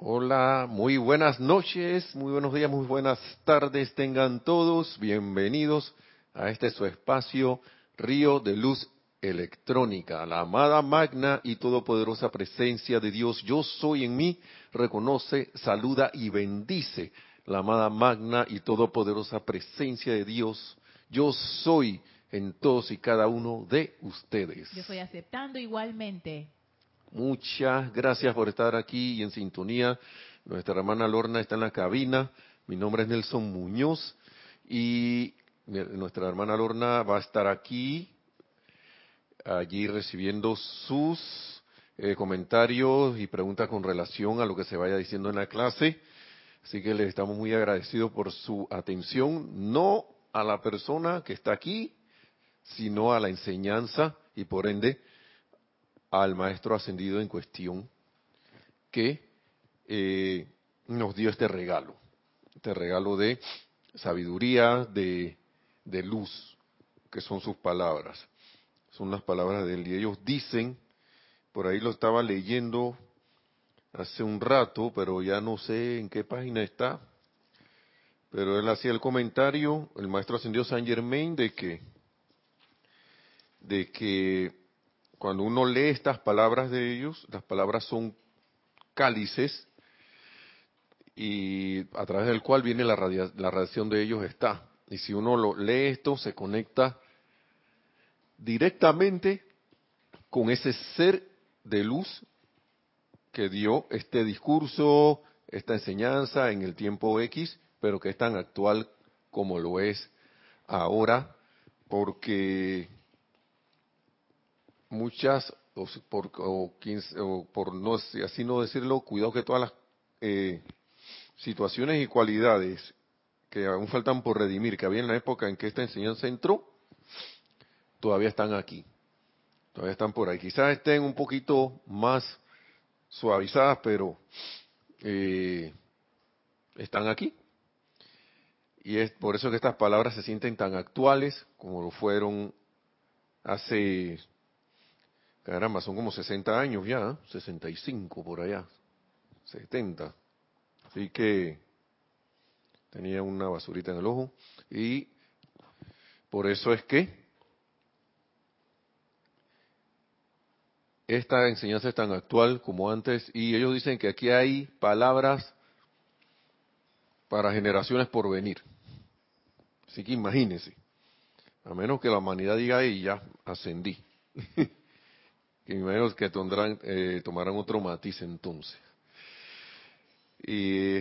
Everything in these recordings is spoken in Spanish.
Hola, muy buenas noches, muy buenos días, muy buenas tardes tengan todos. Bienvenidos a este su espacio Río de Luz Electrónica, la amada magna y todopoderosa presencia de Dios. Yo soy en mí, reconoce, saluda y bendice la amada magna y todopoderosa presencia de Dios. Yo soy en todos y cada uno de ustedes. Yo estoy aceptando igualmente. Muchas gracias por estar aquí y en sintonía. Nuestra hermana Lorna está en la cabina. Mi nombre es Nelson Muñoz y nuestra hermana Lorna va a estar aquí, allí recibiendo sus eh, comentarios y preguntas con relación a lo que se vaya diciendo en la clase. Así que le estamos muy agradecidos por su atención, no a la persona que está aquí, sino a la enseñanza y por ende al maestro ascendido en cuestión que eh, nos dio este regalo, este regalo de sabiduría, de, de luz, que son sus palabras, son las palabras de él. Y ellos dicen, por ahí lo estaba leyendo hace un rato, pero ya no sé en qué página está, pero él hacía el comentario, el maestro ascendido Saint Germain, de que, de que cuando uno lee estas palabras de ellos, las palabras son cálices y a través del cual viene la, la radiación de ellos está. Y si uno lo lee esto, se conecta directamente con ese ser de luz que dio este discurso, esta enseñanza en el tiempo X, pero que es tan actual como lo es ahora, porque muchas, o por, por no, así no decirlo, cuidado que todas las eh, situaciones y cualidades que aún faltan por redimir, que había en la época en que esta enseñanza entró, todavía están aquí. Todavía están por ahí. Quizás estén un poquito más suavizadas, pero eh, están aquí. Y es por eso que estas palabras se sienten tan actuales como lo fueron hace Caramba, son como 60 años ya, 65 por allá, 70. Así que tenía una basurita en el ojo y por eso es que esta enseñanza es tan actual como antes y ellos dicen que aquí hay palabras para generaciones por venir. Así que imagínense, a menos que la humanidad diga, y ya ascendí. que me que tendrán, eh, tomarán otro matiz entonces. Y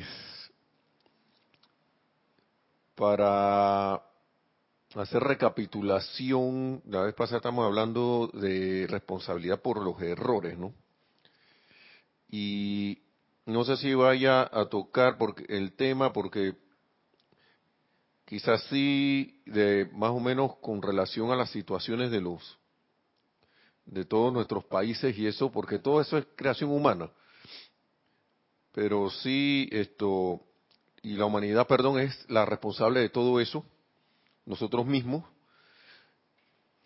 para hacer recapitulación, la vez pasada estamos hablando de responsabilidad por los errores, ¿no? Y no sé si vaya a tocar el tema porque quizás sí de más o menos con relación a las situaciones de los de todos nuestros países y eso, porque todo eso es creación humana. Pero sí, esto, y la humanidad, perdón, es la responsable de todo eso, nosotros mismos,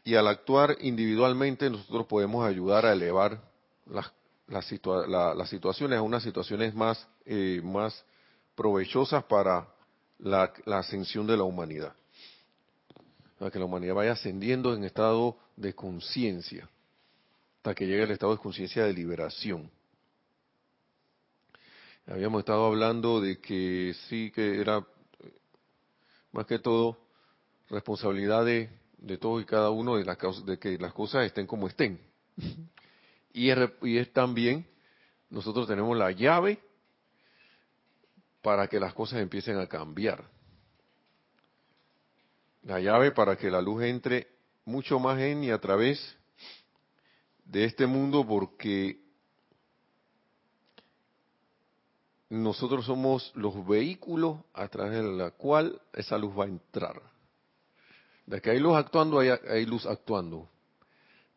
y al actuar individualmente nosotros podemos ayudar a elevar las, las, situaciones a unas situaciones más, eh, más provechosas para la, la ascensión de la humanidad. Para que la humanidad vaya ascendiendo en estado de conciencia hasta que llegue el estado de conciencia de liberación. Habíamos estado hablando de que sí que era más que todo responsabilidad de, de todos y cada uno de, de que las cosas estén como estén. Y es, y es también, nosotros tenemos la llave para que las cosas empiecen a cambiar. La llave para que la luz entre mucho más en y a través de este mundo porque nosotros somos los vehículos a través de la cual esa luz va a entrar. De que hay luz actuando, hay, hay luz actuando.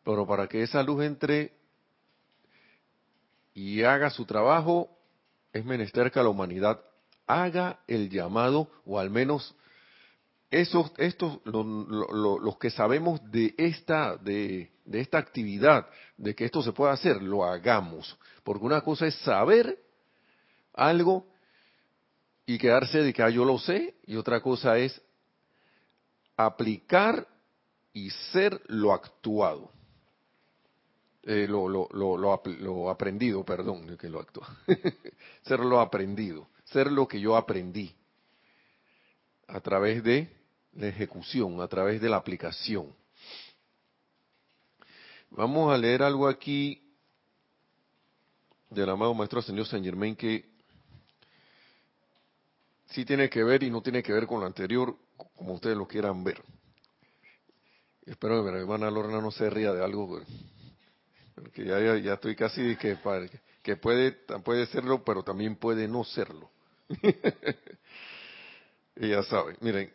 Pero para que esa luz entre y haga su trabajo, es menester que la humanidad haga el llamado, o al menos esos, estos, los que sabemos de esta, de, de esta actividad, de que esto se puede hacer, lo hagamos. Porque una cosa es saber, algo y quedarse de que ah, yo lo sé, y otra cosa es aplicar y ser lo actuado. Eh, lo, lo, lo, lo, aprendido, perdón, que lo actúa. ser lo aprendido, ser lo que yo aprendí a través de la ejecución, a través de la aplicación. Vamos a leer algo aquí del amado Maestro Señor Saint Germain que sí tiene que ver y no tiene que ver con lo anterior, como ustedes lo quieran ver. Espero que mi hermana Lorna no se ría de algo, porque ya, ya, estoy casi que, que puede, puede serlo, pero también puede no serlo. Ella sabe. Miren,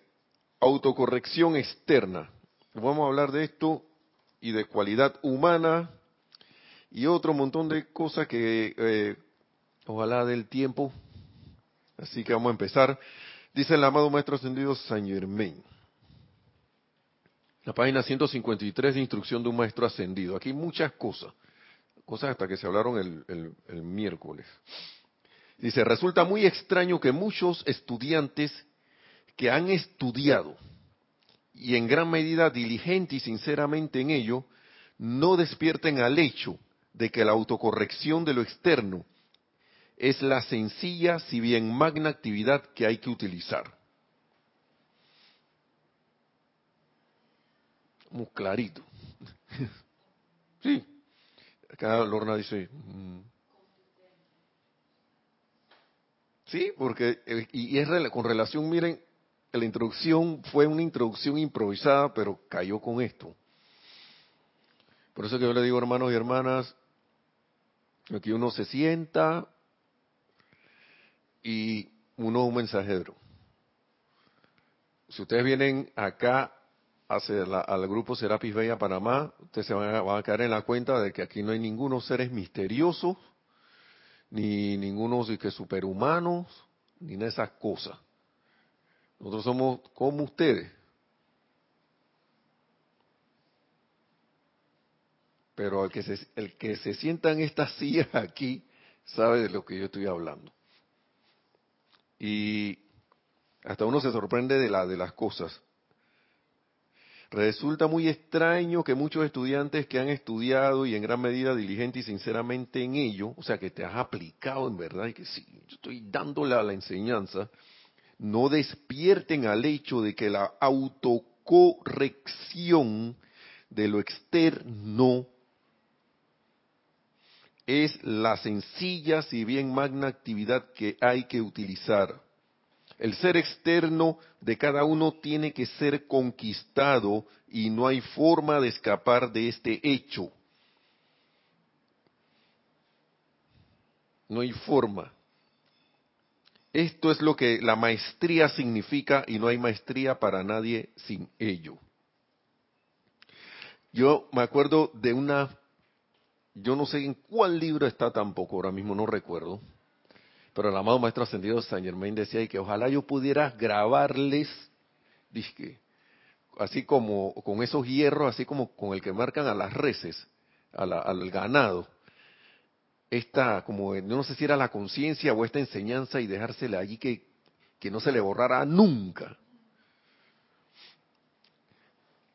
autocorrección externa. Vamos a hablar de esto y de cualidad humana y otro montón de cosas que eh, ojalá del tiempo. Así que vamos a empezar. Dice el amado Maestro Ascendido Saint Germain. La página 153 de instrucción de un maestro ascendido. Aquí muchas cosas, cosas hasta que se hablaron el, el miércoles. Dice, resulta muy extraño que muchos estudiantes que han estudiado y en gran medida diligente y sinceramente en ello, no despierten al hecho de que la autocorrección de lo externo es la sencilla, si bien magna actividad que hay que utilizar. Muy clarito. Sí. Acá Lorna dice. Mm". Sí, porque, eh, y es con relación, miren, la introducción fue una introducción improvisada, pero cayó con esto. Por eso que yo le digo, hermanos y hermanas, aquí uno se sienta y uno es un mensajero. Si ustedes vienen acá al grupo Serapis Bella Panamá, ustedes se van a, van a, caer en la cuenta de que aquí no hay ningunos seres misteriosos, ni ningunos que superhumanos, ni de esas cosas. Nosotros somos como ustedes. Pero el que se, el que se sienta en estas sillas aquí sabe de lo que yo estoy hablando. Y hasta uno se sorprende de, la, de las cosas. Resulta muy extraño que muchos estudiantes que han estudiado y en gran medida diligente y sinceramente en ello, o sea, que te has aplicado en verdad y que sí, yo estoy dándole a la enseñanza, no despierten al hecho de que la autocorrección de lo externo es la sencilla, si bien magna actividad que hay que utilizar. El ser externo de cada uno tiene que ser conquistado y no hay forma de escapar de este hecho. No hay forma. Esto es lo que la maestría significa y no hay maestría para nadie sin ello. Yo me acuerdo de una, yo no sé en cuál libro está tampoco, ahora mismo no recuerdo, pero el amado Maestro Ascendido San Germain decía que ojalá yo pudiera grabarles, así como con esos hierros, así como con el que marcan a las reses, al ganado, esta, como no sé si era la conciencia o esta enseñanza y dejársela allí que, que no se le borrara nunca.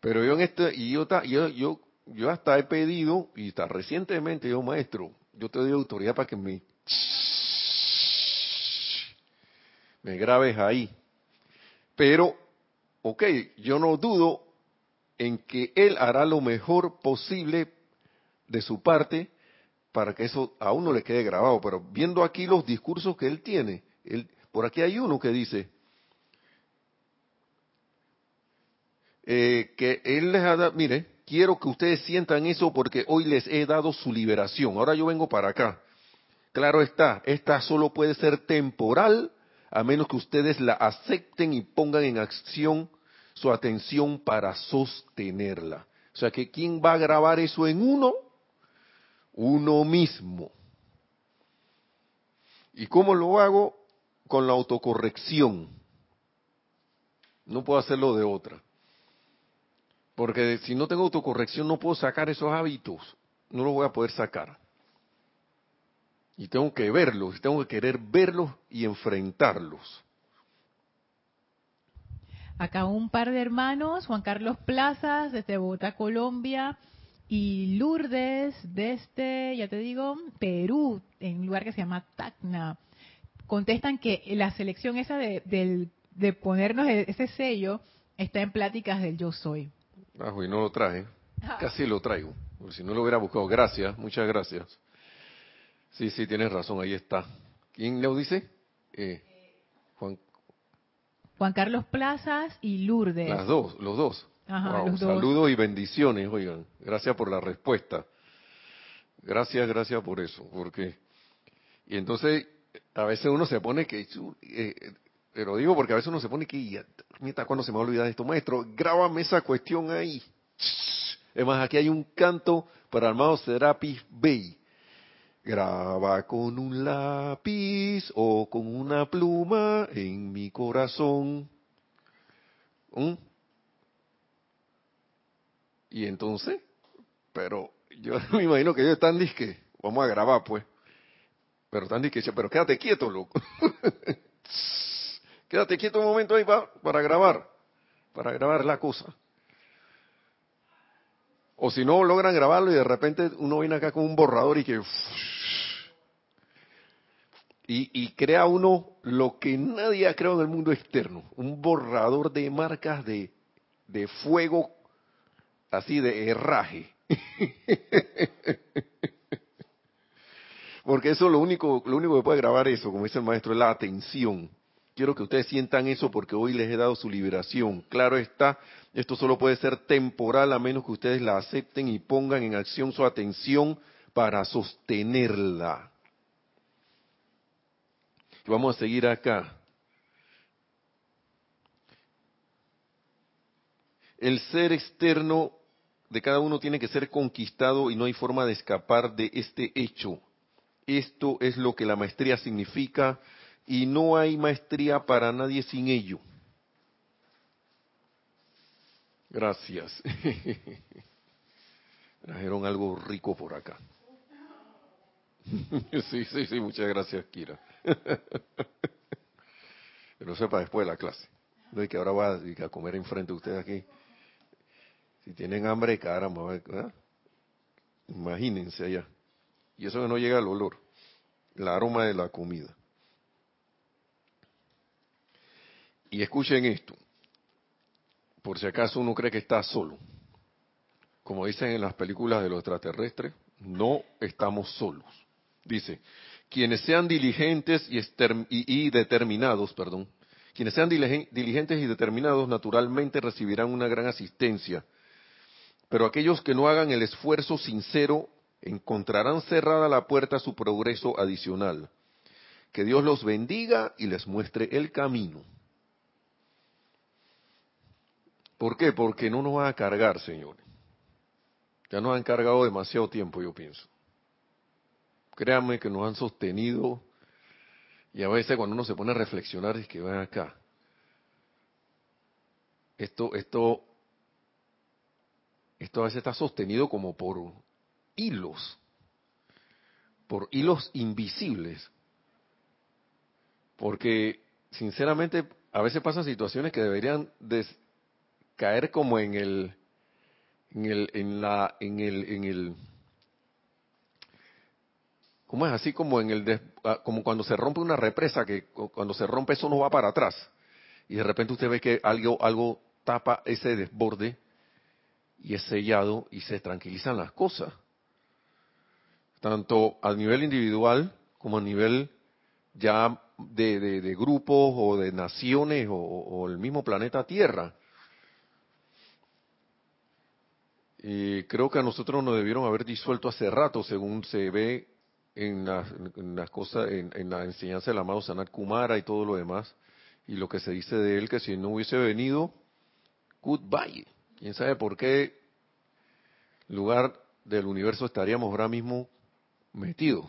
Pero yo en este, y yo, yo, yo, yo hasta he pedido, y hasta recientemente yo, maestro, yo te doy autoridad para que me, me grabes ahí. Pero, ok, yo no dudo en que él hará lo mejor posible de su parte para que eso a uno le quede grabado. Pero viendo aquí los discursos que él tiene, él, por aquí hay uno que dice eh, que él les ha dado, mire, quiero que ustedes sientan eso porque hoy les he dado su liberación. Ahora yo vengo para acá. Claro está, esta solo puede ser temporal a menos que ustedes la acepten y pongan en acción su atención para sostenerla. O sea que ¿quién va a grabar eso en uno? Uno mismo. ¿Y cómo lo hago? Con la autocorrección. No puedo hacerlo de otra. Porque si no tengo autocorrección no puedo sacar esos hábitos. No los voy a poder sacar. Y tengo que verlos, tengo que querer verlos y enfrentarlos. Acá un par de hermanos, Juan Carlos Plazas desde Bogotá, Colombia, y Lourdes desde, ya te digo, Perú, en un lugar que se llama Tacna. Contestan que la selección esa de, de ponernos e-, ese sello está en pláticas del yo soy. Ah, y no lo traje. Ah. Casi lo traigo. Porque si no lo hubiera buscado. Gracias, muchas gracias. Sí, sí, tienes razón, ahí está. ¿Quién lo dice? Eh, Juan. Juan Carlos Plazas y Lourdes. Las dos, los dos. Saludos y bendiciones, oigan. Gracias por la respuesta. Gracias, gracias por eso. Porque. Y entonces, a veces uno se pone que. Eh, pero digo porque a veces uno se pone que. Mira, cuando se me va a olvidar esto, maestro, grábame esa cuestión ahí. Es más, aquí hay un canto para Armado Serapis Bay. Graba con un lápiz o con una pluma en mi corazón. ¿Mm? Y entonces, pero yo me imagino que ellos están disque, vamos a grabar pues. Pero están disque, pero quédate quieto, loco. quédate quieto un momento ahí para, para grabar, para grabar la cosa. O si no logran grabarlo y de repente uno viene acá con un borrador y que... Y, crea uno lo que nadie ha creado en el mundo externo, un borrador de marcas de, de fuego, así de herraje. Porque eso lo único, lo único que puede grabar eso, como dice el maestro, es la atención. Quiero que ustedes sientan eso porque hoy les he dado su liberación. Claro está, esto solo puede ser temporal a menos que ustedes la acepten y pongan en acción su atención para sostenerla. Vamos a seguir acá. El ser externo de cada uno tiene que ser conquistado y no hay forma de escapar de este hecho. Esto es lo que la maestría significa y no hay maestría para nadie sin ello. Gracias. Trajeron algo rico por acá. Sí, sí, sí, muchas gracias, Kira. Pero sepa después de la clase. No es que ahora va a comer enfrente de ustedes aquí. Si tienen hambre, caramba, imagínense allá. Y eso que no llega al olor, el aroma de la comida. Y escuchen esto, por si acaso uno cree que está solo. Como dicen en las películas de los extraterrestres, no estamos solos. Dice, quienes sean diligentes y, y, determinados, perdón, quienes sean diligentes y determinados naturalmente recibirán una gran asistencia, pero aquellos que no hagan el esfuerzo sincero encontrarán cerrada la puerta a su progreso adicional. Que Dios los bendiga y les muestre el camino. ¿Por qué? Porque no nos van a cargar, señores. Ya nos han cargado demasiado tiempo, yo pienso. Créanme que nos han sostenido y a veces cuando uno se pone a reflexionar es que van acá. Esto, esto, esto a veces está sostenido como por hilos, por hilos invisibles. Porque, sinceramente, a veces pasan situaciones que deberían caer como en el, en el, en la, en el, en el, ¿cómo es así como en el, ah, como cuando se rompe una represa que cuando se rompe eso no va para atrás y de repente usted ve que algo, algo tapa ese desborde y es sellado y se tranquilizan las cosas, tanto a nivel individual como a nivel ya de, grupos o de naciones o el mismo planeta Tierra. Y creo que a nosotros nos debieron haber disuelto hace rato, según se ve en las, cosas, en, la enseñanza del amado Sanat Kumara y todo lo demás, y lo que se dice de él, que si no hubiese venido, goodbye. ¿Quién sabe por qué lugar del universo estaríamos ahora mismo metidos?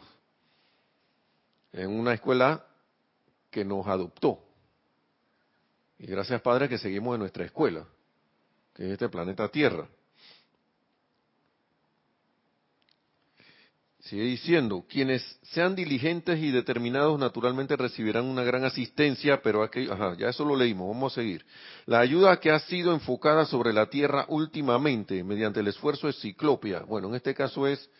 En una escuela que nos adoptó. Y gracias Padre que seguimos en nuestra escuela, que es este planeta Tierra. Sigue diciendo, quienes sean diligentes y determinados naturalmente recibirán una gran asistencia, pero aquí, ajá, ya eso lo leímos, vamos a seguir. La ayuda que ha sido enfocada sobre la tierra últimamente mediante el esfuerzo de Ciclopia, bueno, en este caso es,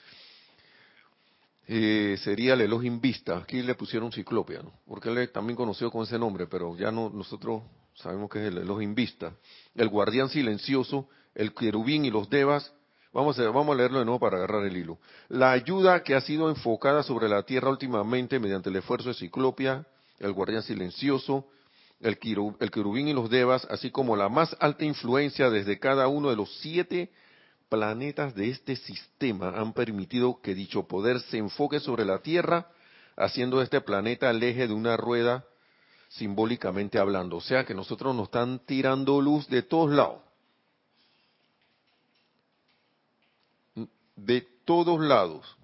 eh, sería el Elohim Vista, aquí le pusieron Ciclopia, ¿no? porque él es también conocido con ese nombre, pero ya no, nosotros sabemos que es el Elohim Vista, el guardián silencioso, el querubín y los devas, Vamos a, vamos a leerlo de nuevo para agarrar el hilo. La ayuda que ha sido enfocada sobre la tierra últimamente mediante el esfuerzo de Ciclopia, el guardián silencioso, el, querubín y los devas, así como la más alta influencia desde cada uno de los siete planetas de este sistema han permitido que dicho poder se enfoque sobre la Tierra, haciendo este planeta el eje de una rueda simbólicamente hablando. O sea que nosotros nos están tirando luz de todos lados. De todos lados.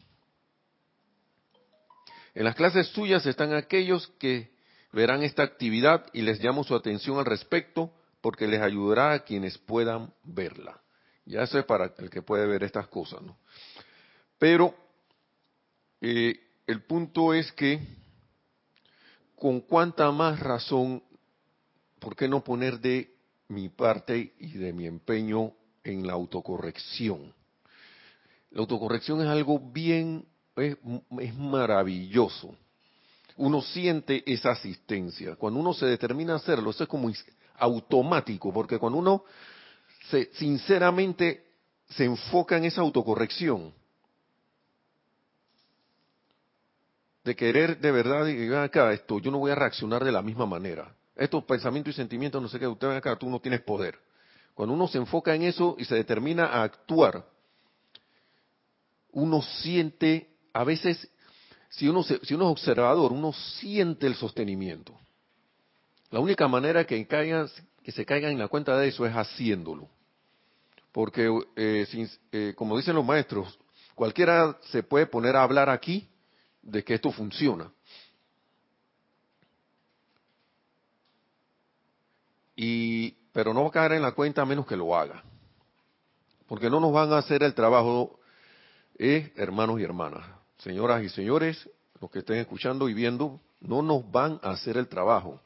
En las clases suyas están aquellos que verán esta actividad y les llamo su atención al respecto porque les ayudará a quienes puedan verla. Ya eso es para el que puede ver estas cosas, ¿no? Pero eh, el punto es que con cuánta más razón, ¿por qué no poner de mi parte y de mi empeño en la autocorrección? La autocorrección es algo bien, es, maravilloso. Uno siente esa asistencia. Cuando uno se determina a hacerlo, eso es como automático, porque cuando uno se, sinceramente se enfoca en esa autocorrección, de querer de verdad, y acá esto, yo no voy a reaccionar de la misma manera. Estos pensamientos y sentimientos, no sé qué, usted ven acá, tú no tienes poder. Cuando uno se enfoca en eso y se determina a actuar, uno siente, a veces, si uno, si uno es observador, uno siente el sostenimiento. La única manera que, caigan, que se caigan en la cuenta de eso es haciéndolo. Porque, eh, eh, como dicen los maestros, cualquiera se puede poner a hablar aquí de que esto funciona. Y, pero no va a caer en la cuenta a menos que lo haga. Porque no nos van a hacer el trabajo eh, hermanos y hermanas, señoras y señores, los que estén escuchando y viendo, no nos van a hacer el trabajo.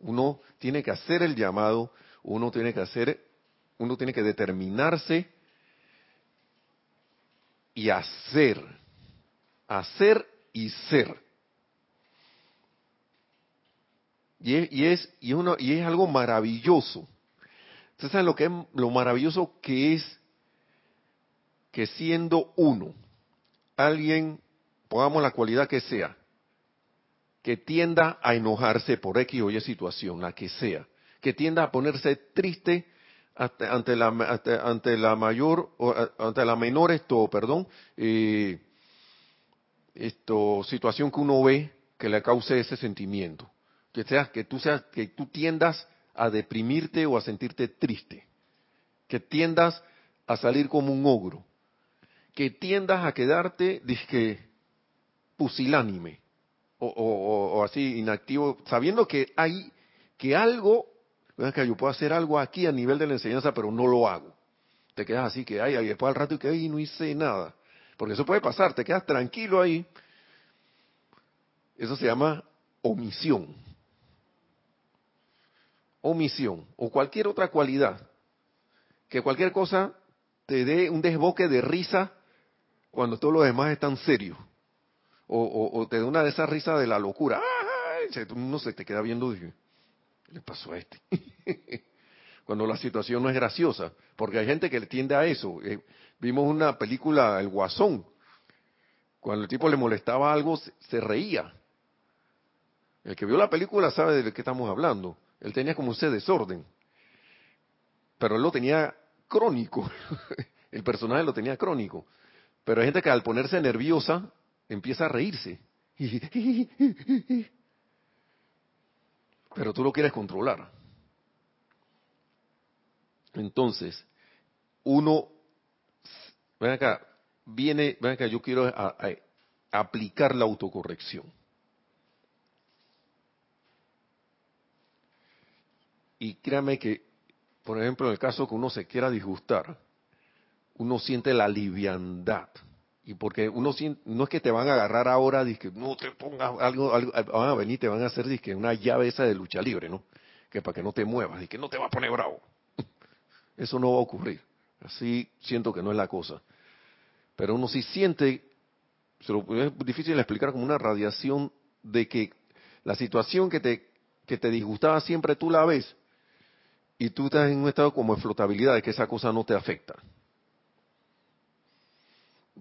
Uno tiene que hacer el llamado, uno tiene que hacer, uno tiene que determinarse y hacer, hacer y ser. Y es, y es, y uno, y es algo maravilloso. ¿Ustedes saben lo que es lo maravilloso que es que siendo uno, alguien, pongamos la cualidad que sea, que tienda a enojarse por X o Y situación, la que sea, que tienda a ponerse triste ante la, ante la mayor, ante la menor esto, perdón, eh, esto, situación que uno ve que le cause ese sentimiento. Que sea, que tú seas, que tú tiendas a deprimirte o a sentirte triste. Que tiendas a salir como un ogro que tiendas a quedarte, dizque, pusilánime o, así inactivo, sabiendo que hay, que algo, que yo puedo hacer algo aquí a nivel de la enseñanza, pero no lo hago. Te quedas así que, ay, después al rato y que, ay, no hice nada. Porque eso puede pasar, te quedas tranquilo ahí. Eso se llama omisión. Omisión. O cualquier otra cualidad. Que cualquier cosa te dé un desboque de risa cuando todos los demás están serios. O, te da una de esas risas de la locura. Uno se te queda viendo y dice, ¿qué le pasó a este? cuando la situación no es graciosa. Porque hay gente que le tiende a eso. Eh, vimos una película, El Guasón. Cuando el tipo le molestaba algo, se, reía. El que vio la película sabe de qué estamos hablando. Él tenía como ese desorden. Pero él lo tenía crónico. el personaje lo tenía crónico. Pero hay gente que al ponerse nerviosa empieza a reírse. Pero tú lo quieres controlar. Entonces, uno, ven acá, viene, ven acá, yo quiero aplicar la autocorrección. Y créame que, por ejemplo, en el caso que uno se quiera disgustar, uno siente la liviandad Y porque uno no es que te van a agarrar ahora, que no te pongas algo, algo, van a venir, te van a hacer que una llave esa de lucha libre, ¿no? Que para que no te muevas, que no te va a poner bravo. Eso no va a ocurrir. Así siento que no es la cosa. Pero uno sí siente, es difícil explicar como una radiación de que la situación que te, que te disgustaba siempre tú la ves y tú estás en un estado como de flotabilidad, de que esa cosa no te afecta.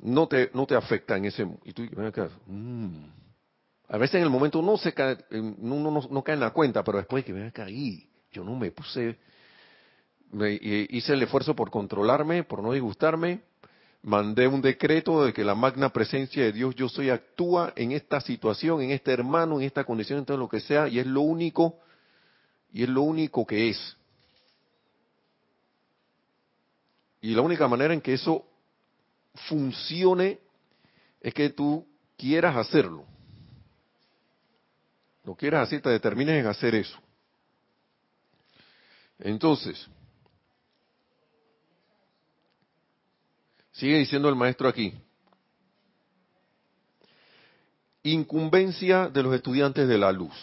No te, no te afecta en ese... Y tú, mm. A veces en el momento no se cae, uno no, no, cae en la cuenta, pero después que me caí, yo no me puse, me, hice el esfuerzo por controlarme, por no disgustarme, mandé un decreto de que la magna presencia de Dios yo soy actúa en esta situación, en este hermano, en esta condición, en todo lo que sea, y es lo único, y es lo único que es. Y la única manera en que eso funcione es que tú quieras hacerlo. Lo quieras hacer, te determines en hacer eso. Entonces, sigue diciendo el maestro aquí, incumbencia de los estudiantes de la luz.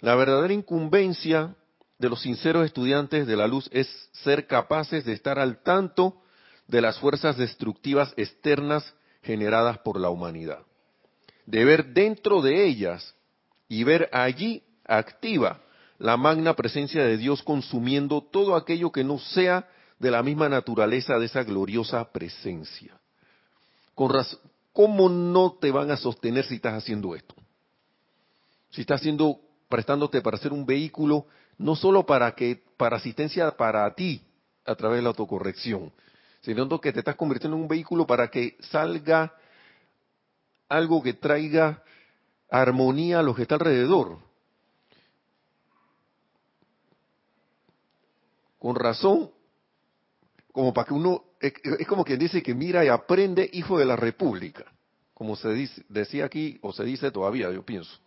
La verdadera incumbencia de los sinceros estudiantes de la luz es ser capaces de estar al tanto de las fuerzas destructivas externas generadas por la humanidad. De ver dentro de ellas y ver allí activa la magna presencia de Dios consumiendo todo aquello que no sea de la misma naturaleza de esa gloriosa presencia. ¿Cómo no te van a sostener si estás haciendo esto? Si estás haciendo, prestándote para ser un vehículo no solo para que para asistencia para ti a través de la autocorrección, sino que te estás convirtiendo en un vehículo para que salga algo que traiga armonía a lo que está alrededor. Con razón, como para que uno, es, como quien dice que mira y aprende, hijo de la República, como se decía aquí, o se dice todavía, yo pienso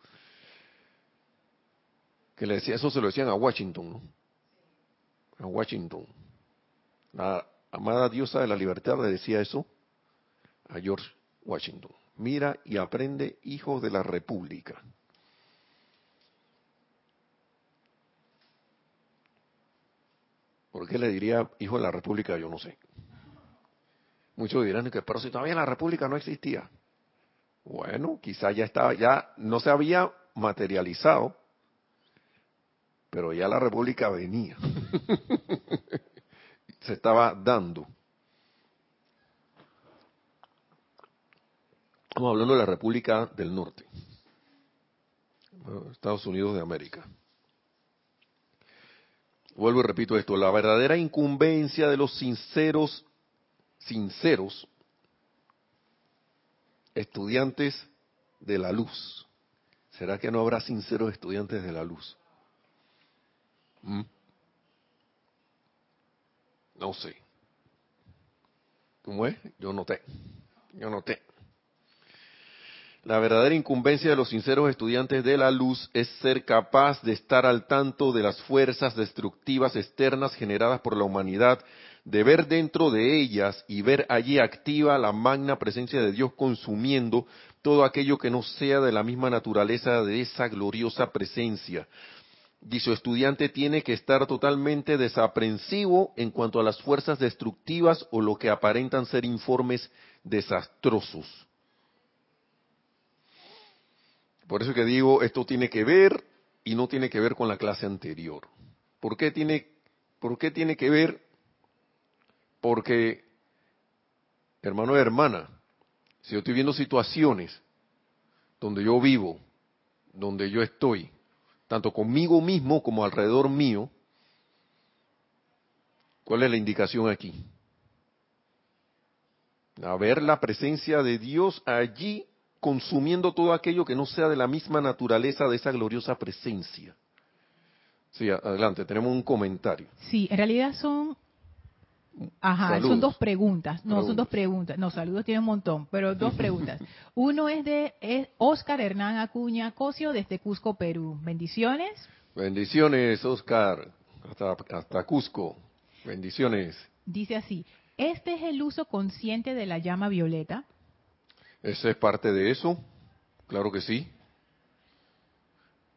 que le decía, eso se lo decían a Washington, ¿no? A Washington. La amada diosa de la libertad le decía eso a George Washington. Mira y aprende, hijo de la república. ¿Por qué le diría hijo de la república? Yo no sé. Muchos dirán que, pero si todavía la república no existía. Bueno, quizá ya estaba, ya no se había materializado, pero ya la república venía. Se estaba dando. Estamos hablando de la República del Norte, Estados Unidos de América. Vuelvo y repito esto, la verdadera incumbencia de los sinceros, sinceros estudiantes de la luz. ¿Será que no habrá sinceros estudiantes de la luz? ¿Mm? No sé. ¿Cómo es? Yo noté. Yo noté. La verdadera incumbencia de los sinceros estudiantes de la luz es ser capaz de estar al tanto de las fuerzas destructivas externas generadas por la humanidad, de ver dentro de ellas y ver allí activa la magna presencia de Dios consumiendo todo aquello que no sea de la misma naturaleza de esa gloriosa presencia, dice estudiante tiene que estar totalmente desaprensivo en cuanto a las fuerzas destructivas o lo que aparentan ser informes desastrosos. Por eso que digo, esto tiene que ver y no tiene que ver con la clase anterior. ¿Por qué tiene, por qué tiene que ver? Porque, hermano y hermana, si yo estoy viendo situaciones donde yo vivo, donde yo estoy, tanto conmigo mismo como alrededor mío, ¿cuál es la indicación aquí? A ver la presencia de Dios allí consumiendo todo aquello que no sea de la misma naturaleza de esa gloriosa presencia. Sí, adelante, tenemos un comentario. Sí, en realidad son Ajá, son dos preguntas. No, son dos preguntas. No, saludos tiene un montón, pero dos preguntas. Uno es de Oscar Hernán Acuña Cosio desde Cusco, Perú. Bendiciones. Bendiciones, Oscar. Hasta, hasta Cusco. Bendiciones. Dice así. ¿Este es el uso consciente de la llama violeta? Esa es parte de eso, claro que sí.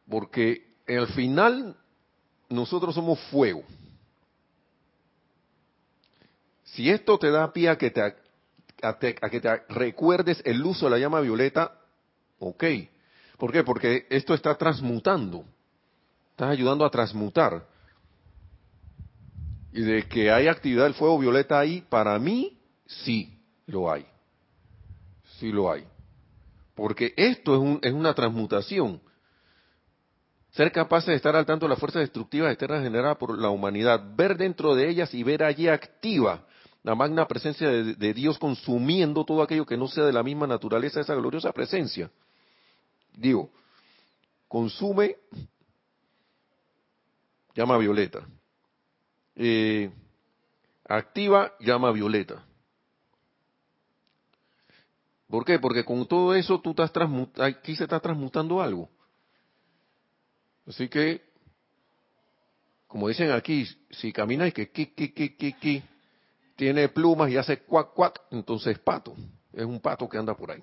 Porque al final nosotros somos fuego. Si esto te da pie a que te, a, que te recuerdes el uso de la llama violeta, ok. ¿Por qué? Porque esto está transmutando. Estás ayudando a transmutar. Y de que hay actividad del fuego violeta ahí, para mí sí lo hay. Sí lo hay. Porque esto es, un, es una transmutación. Ser capaces de estar al tanto de las fuerzas destructivas externas generadas por la humanidad, ver dentro de ellas y ver allí activa la magna presencia de, Dios consumiendo todo aquello que no sea de la misma naturaleza esa gloriosa presencia. Digo, consume llama violeta. Eh, activa llama violeta. ¿Por qué? Porque con todo eso tú estás aquí se está transmutando algo. Así que, como dicen aquí, si caminas que ki, ki, ki, ki, ki, tiene plumas y hace cuac, cuac, entonces es pato. Es un pato que anda por ahí.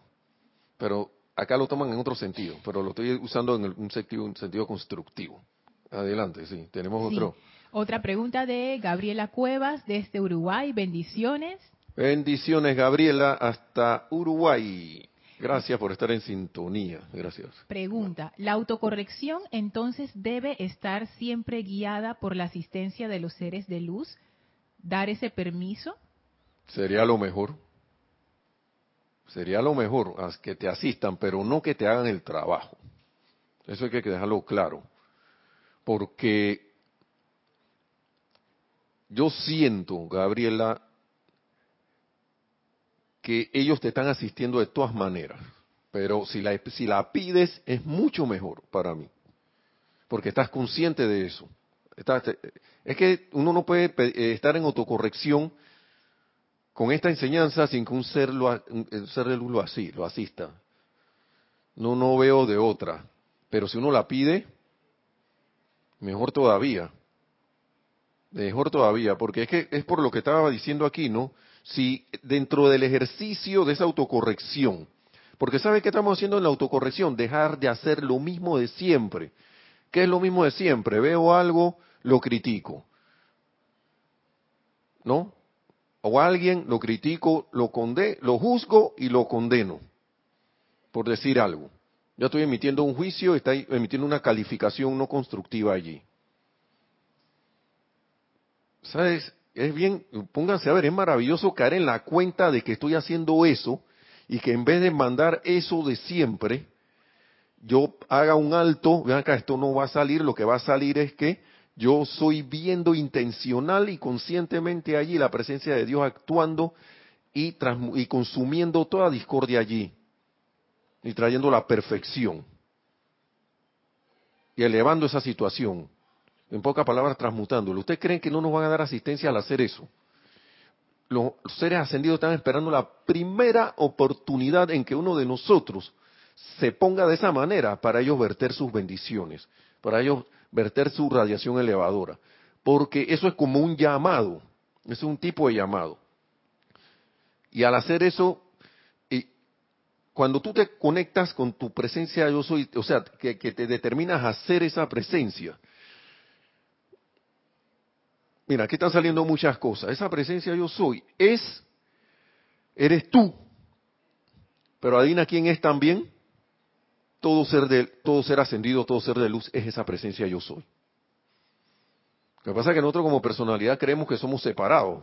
Pero acá lo toman en otro sentido, pero lo estoy usando en un, sentido, un sentido constructivo. Adelante, sí. Tenemos otro. Otra pregunta de Gabriela Cuevas desde Uruguay. Bendiciones. Bendiciones, Gabriela, hasta Uruguay. Gracias por estar en sintonía. Gracias. Pregunta, ¿la autocorrección entonces debe estar siempre guiada por la asistencia de los seres de luz? ¿Dar ese permiso? Sería lo mejor. Sería lo mejor que te asistan, pero no que te hagan el trabajo. Eso hay que dejarlo claro. Porque yo siento, Gabriela, que ellos te están asistiendo de todas maneras, pero si la, si la pides es mucho mejor para mí, porque estás consciente de eso. Es que uno no puede eh, estar en autocorrección con esta enseñanza sin que un ser, lo, ser de luz lo, así, lo asista. No, no veo de otra. Pero si uno la pide, mejor todavía. Mejor todavía, porque es que es por lo que estaba diciendo aquí, ¿no? si dentro del ejercicio de esa autocorrección, porque ¿sabe qué estamos haciendo en la autocorrección? Dejar de hacer lo mismo de siempre. ¿Qué es lo mismo de siempre? Veo algo, lo critico. ¿No? O alguien lo critico, lo conde, lo juzgo y lo condeno. Por decir algo. Yo estoy emitiendo un juicio, está emitiendo una calificación no constructiva allí. ¿Sabes? es bien, pónganse a ver, es maravilloso caer en la cuenta de que estoy haciendo eso y que en vez de mandar eso de siempre, yo haga un alto, vean acá, esto no va a salir, lo que va a salir es que yo soy viendo intencional y conscientemente allí la presencia de Dios actuando y, consumiendo toda discordia allí y trayendo la perfección y elevando esa situación en pocas palabras, transmutándolo. ¿Ustedes creen que no nos van a dar asistencia al hacer eso? Los seres ascendidos están esperando la primera oportunidad en que uno de nosotros se ponga de esa manera para ellos verter sus bendiciones, para ellos verter su radiación elevadora. Porque eso es como un llamado, es un tipo de llamado. Y al hacer eso, cuando tú te conectas con tu presencia yo soy, o sea, que, que te determinas a hacer esa presencia, Mira, aquí están saliendo muchas cosas. Esa presencia yo soy es, eres tú. Pero adivina quién es también. Todo ser, de, todo ser ascendido, todo ser de luz es esa presencia yo soy. Lo que pasa es que nosotros como personalidad creemos que somos separados.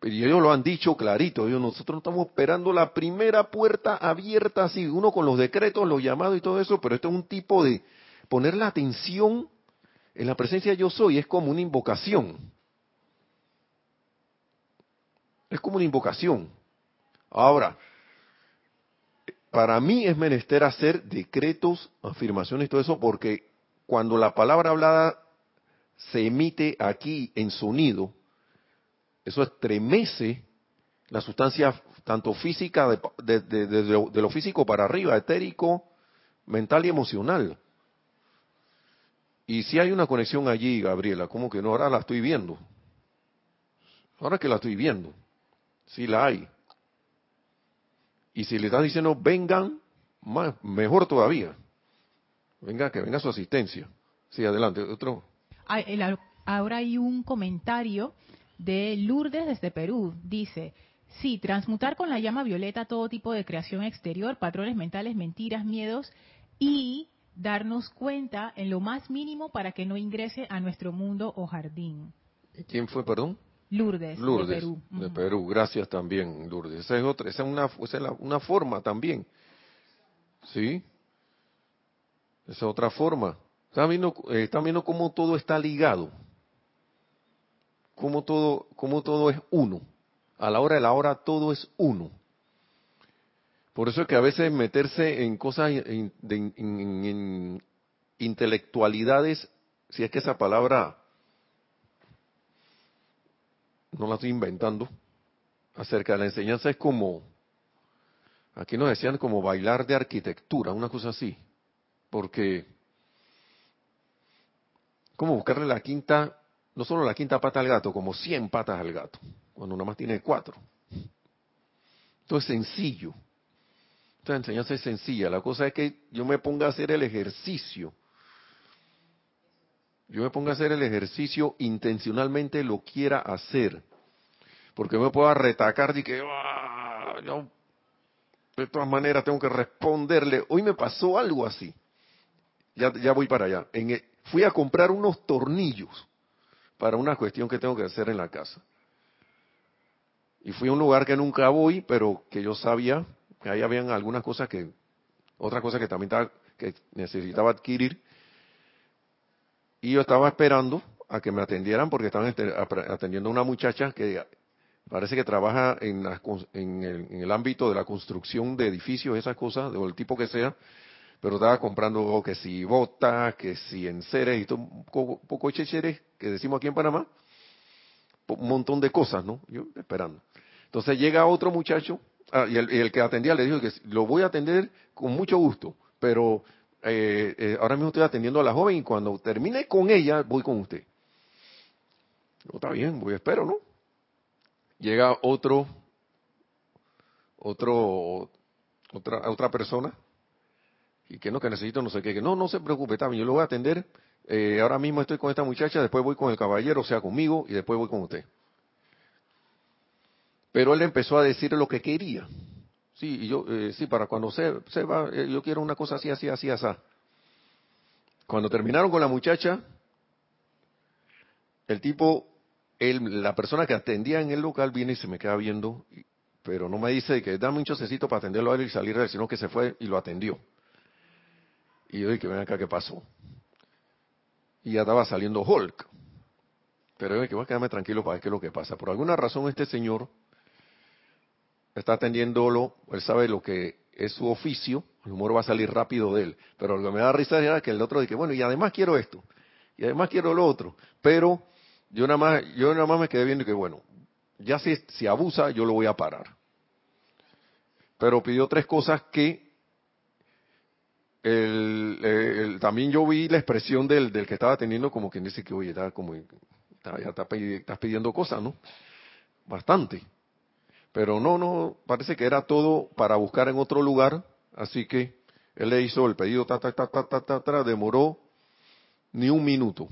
Pero ellos lo han dicho clarito. Ellos, nosotros estamos esperando la primera puerta abierta así, uno con los decretos, los llamados y todo eso, pero esto es un tipo de poner la atención en la presencia yo soy es como una invocación. Es como una invocación. Ahora, para mí es menester hacer decretos, afirmaciones todo eso, porque cuando la palabra hablada se emite aquí en sonido, eso estremece la sustancia tanto física, de, de lo físico para arriba, etérico, mental y emocional. Y si hay una conexión allí, Gabriela, como que no, ahora la estoy viendo. Ahora que la estoy viendo, sí la hay. Y si le estás diciendo vengan, más, mejor todavía. Venga, que venga su asistencia. Sí, adelante, otro. Ahora hay un comentario de Lourdes desde Perú. Dice, sí, transmutar con la llama violeta todo tipo de creación exterior, patrones mentales, mentiras, miedos y darnos cuenta en lo más mínimo para que no ingrese a nuestro mundo o jardín. ¿Quién fue, perdón? Lourdes, de Perú. De Perú, gracias también, Lourdes. Esa es otra, esa es una, esa es una forma también. ¿Sí? Esa es otra forma. Están viendo, eh, están viendo cómo todo está ligado. Cómo todo, cómo todo es uno. A la hora de la hora todo es uno. Por eso es que a veces meterse en cosas, de, intelectualidades, si es que esa palabra no la estoy inventando, acerca de la enseñanza es como, aquí nos decían como bailar de arquitectura, una cosa así, porque, como buscarle la quinta, no solo la quinta pata al gato, como cien patas al gato, cuando nada más tiene cuatro. Esto es sencillo. Esta enseñanza es sencilla. La cosa es que yo me ponga a hacer el ejercicio. Yo me ponga a hacer el ejercicio intencionalmente lo quiera hacer. Porque me puedo retacar y que ah, de todas maneras tengo que responderle. Hoy me pasó algo así. Ya, ya voy para allá. En fui a comprar unos tornillos para una cuestión que tengo que hacer en la casa. Y fui a un lugar que nunca voy, pero que yo sabía que ahí habían algunas cosas que, otras cosas que también que necesitaba adquirir. Y yo estaba esperando a que me atendieran porque estaban este, atendiendo a una muchacha que parece que trabaja en, en, el, ámbito de la construcción de edificios, esas cosas, de el tipo que sea, pero estaba comprando que si botas, que si enseres y todo, un poco, poco que decimos aquí en Panamá, un montón de cosas, ¿no? Yo esperando. Entonces llega otro muchacho, ah, y, el, que atendía le dijo que lo voy a atender con mucho gusto, pero eh, eh, ahora mismo estoy atendiendo a la joven y cuando termine con ella voy con usted. está bien, voy espero, ¿no? Llega otro, otro, otra, otra persona y que no, que necesito no sé qué, que no, no se preocupe, está yo lo voy a atender, eh, ahora mismo estoy con esta muchacha, después voy con el caballero, o sea, conmigo, y después voy con usted. Pero él empezó a decir lo que quería. Sí, y yo, eh, sí, para cuando se, se va, eh, yo quiero una cosa así, así, así, así. Cuando terminaron con la muchacha, el tipo, él, la persona que atendía en el local viene y se me queda viendo, pero no me dice que dame un chocecito para atenderlo a él y salir de él, sino que se fue y lo atendió. Y yo dije, ven acá, ¿qué pasó? Y ya estaba saliendo Hulk. Pero yo dije, voy a quedarme tranquilo para ver qué es lo que pasa. Por alguna razón este señor está atendiéndolo, él sabe lo que es su oficio, el humor va a salir rápido de él. Pero lo que me da risa era que el otro dice, bueno, y además quiero esto, y además quiero lo otro. Pero yo nada más, yo nada más me quedé viendo que, bueno, ya si, si abusa, yo lo voy a parar. Pero pidió tres cosas que el, también yo vi la expresión del, del que estaba atendiendo como quien dice que, oye, está como, ya estás pidiendo cosas, ¿no? Bastante. Pero no, no, parece que era todo para buscar en otro lugar, así que él le hizo el pedido, ta, ta, ta, ta, ta, ta, demoró ni un minuto.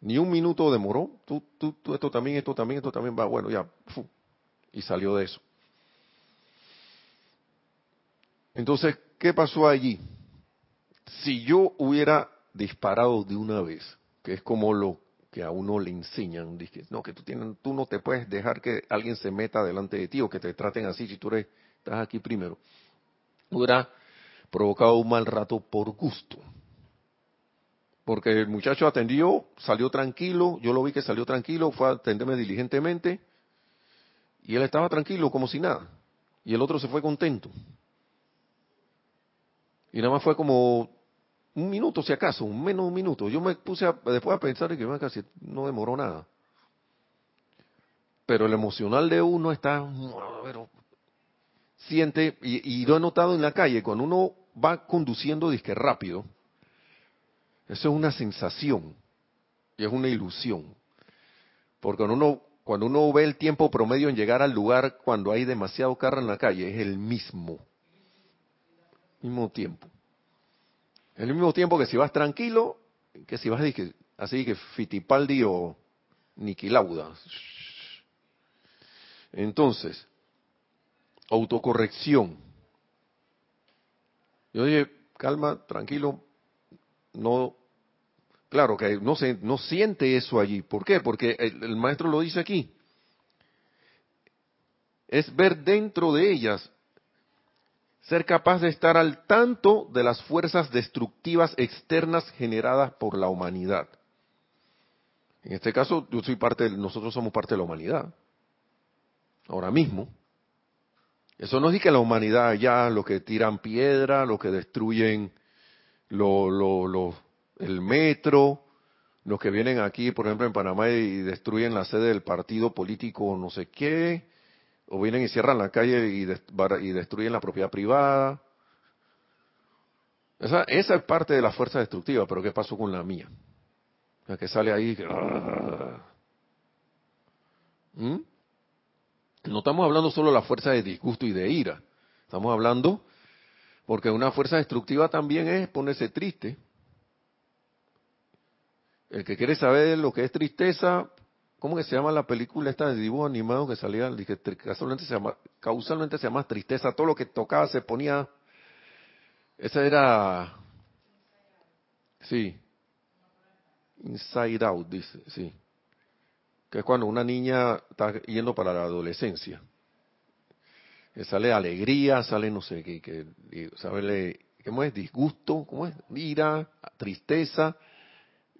Ni un minuto demoró. Tú, tú, tú, esto también, esto también, esto también va. Bueno, ya. y salió de eso. Entonces, ¿qué pasó allí? Si yo hubiera disparado de una vez, que es como lo que a uno le enseñan, dice, no, que tú, tienes, tú no te puedes dejar que alguien se meta delante de ti o que te traten así si tú eres, estás aquí primero. Hubiera provocado un mal rato por gusto. Porque el muchacho atendió, salió tranquilo, yo lo vi que salió tranquilo, fue a atenderme diligentemente, y él estaba tranquilo como si nada. Y el otro se fue contento. Y nada más fue como un minuto si acaso, menos un minuto. Yo me puse después a pensar y que casi no demoró nada. Pero el emocional de uno está, siente, y, lo he notado en la calle, cuando uno va conduciendo disque rápido, eso es una sensación y es una ilusión. Porque cuando uno ve el tiempo promedio en llegar al lugar cuando hay demasiado carro en la calle, es el mismo. Mismo tiempo. El mismo tiempo que si vas tranquilo, que si vas así que Fitipaldi o Niki Lauda. Entonces, autocorrección. Yo dije, calma, tranquilo, no, claro que no, se, no siente eso allí. ¿Por qué? Porque el, maestro lo dice aquí. Es ver dentro de ellas, ser capaz de estar al tanto de las fuerzas destructivas externas generadas por la humanidad. En este caso, yo soy parte, nosotros somos parte de la humanidad. Ahora mismo. Eso no es que la humanidad ya, los que tiran piedra, los que destruyen lo, lo, el metro, los que vienen aquí, por ejemplo, en Panamá y destruyen la sede del partido político no sé qué, o vienen y cierran la calle y, y destruyen la propiedad privada. Esa, esa, es parte de la fuerza destructiva, pero ¿qué pasó con la mía? La que sale ahí. ¿Mm? No estamos hablando solo de la fuerza de disgusto y de ira. Estamos hablando porque una fuerza destructiva también es ponerse triste. El que quiere saber lo que es tristeza, ¿cómo que se llama la película esta de dibujo animado que salía? Que casualmente se llama, causalmente se llama tristeza. Todo lo que tocaba se ponía. Esa era. Sí. Inside Out, dice, sí que es cuando una niña está yendo para la adolescencia. Sale alegría, sale no sé qué, que, sale, ¿cómo es? Disgusto, ¿cómo es? Ira, tristeza,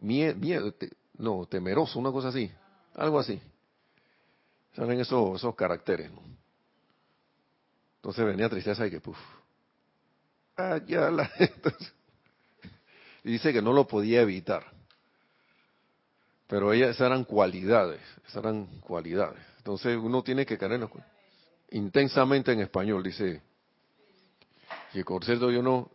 miedo, no, temeroso, una cosa así, algo así. Salen esos, esos caracteres, ¿no? Entonces venía tristeza y que, puf, ah, ya la, y dice que no lo podía evitar. Pero ellas eran cualidades, esas eran cualidades. Entonces uno tiene que caer intensamente en español, dice. Y por cierto, yo no.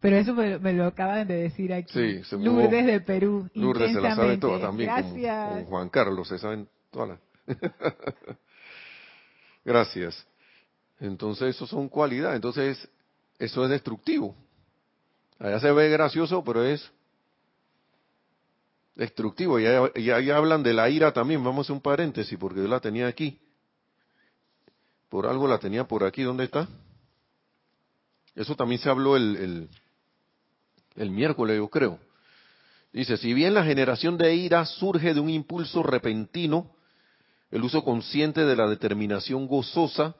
Pero eso me, lo acaban de decir aquí. Sí, Lourdes de Perú. Lourdes se la sabe toda también. Gracias. Juan Carlos, se saben todas Gracias. Entonces, eso son cualidades. Entonces, eso es destructivo. Allá se ve gracioso, pero es destructivo. Ya, ya, hablan de la ira también. Vamos a hacer un paréntesis porque yo la tenía aquí. Por algo la tenía por aquí. ¿Dónde está? Eso también se habló el, el, el miércoles, yo creo. Dice, si bien la generación de ira surge de un impulso repentino, el uso consciente de la determinación gozosa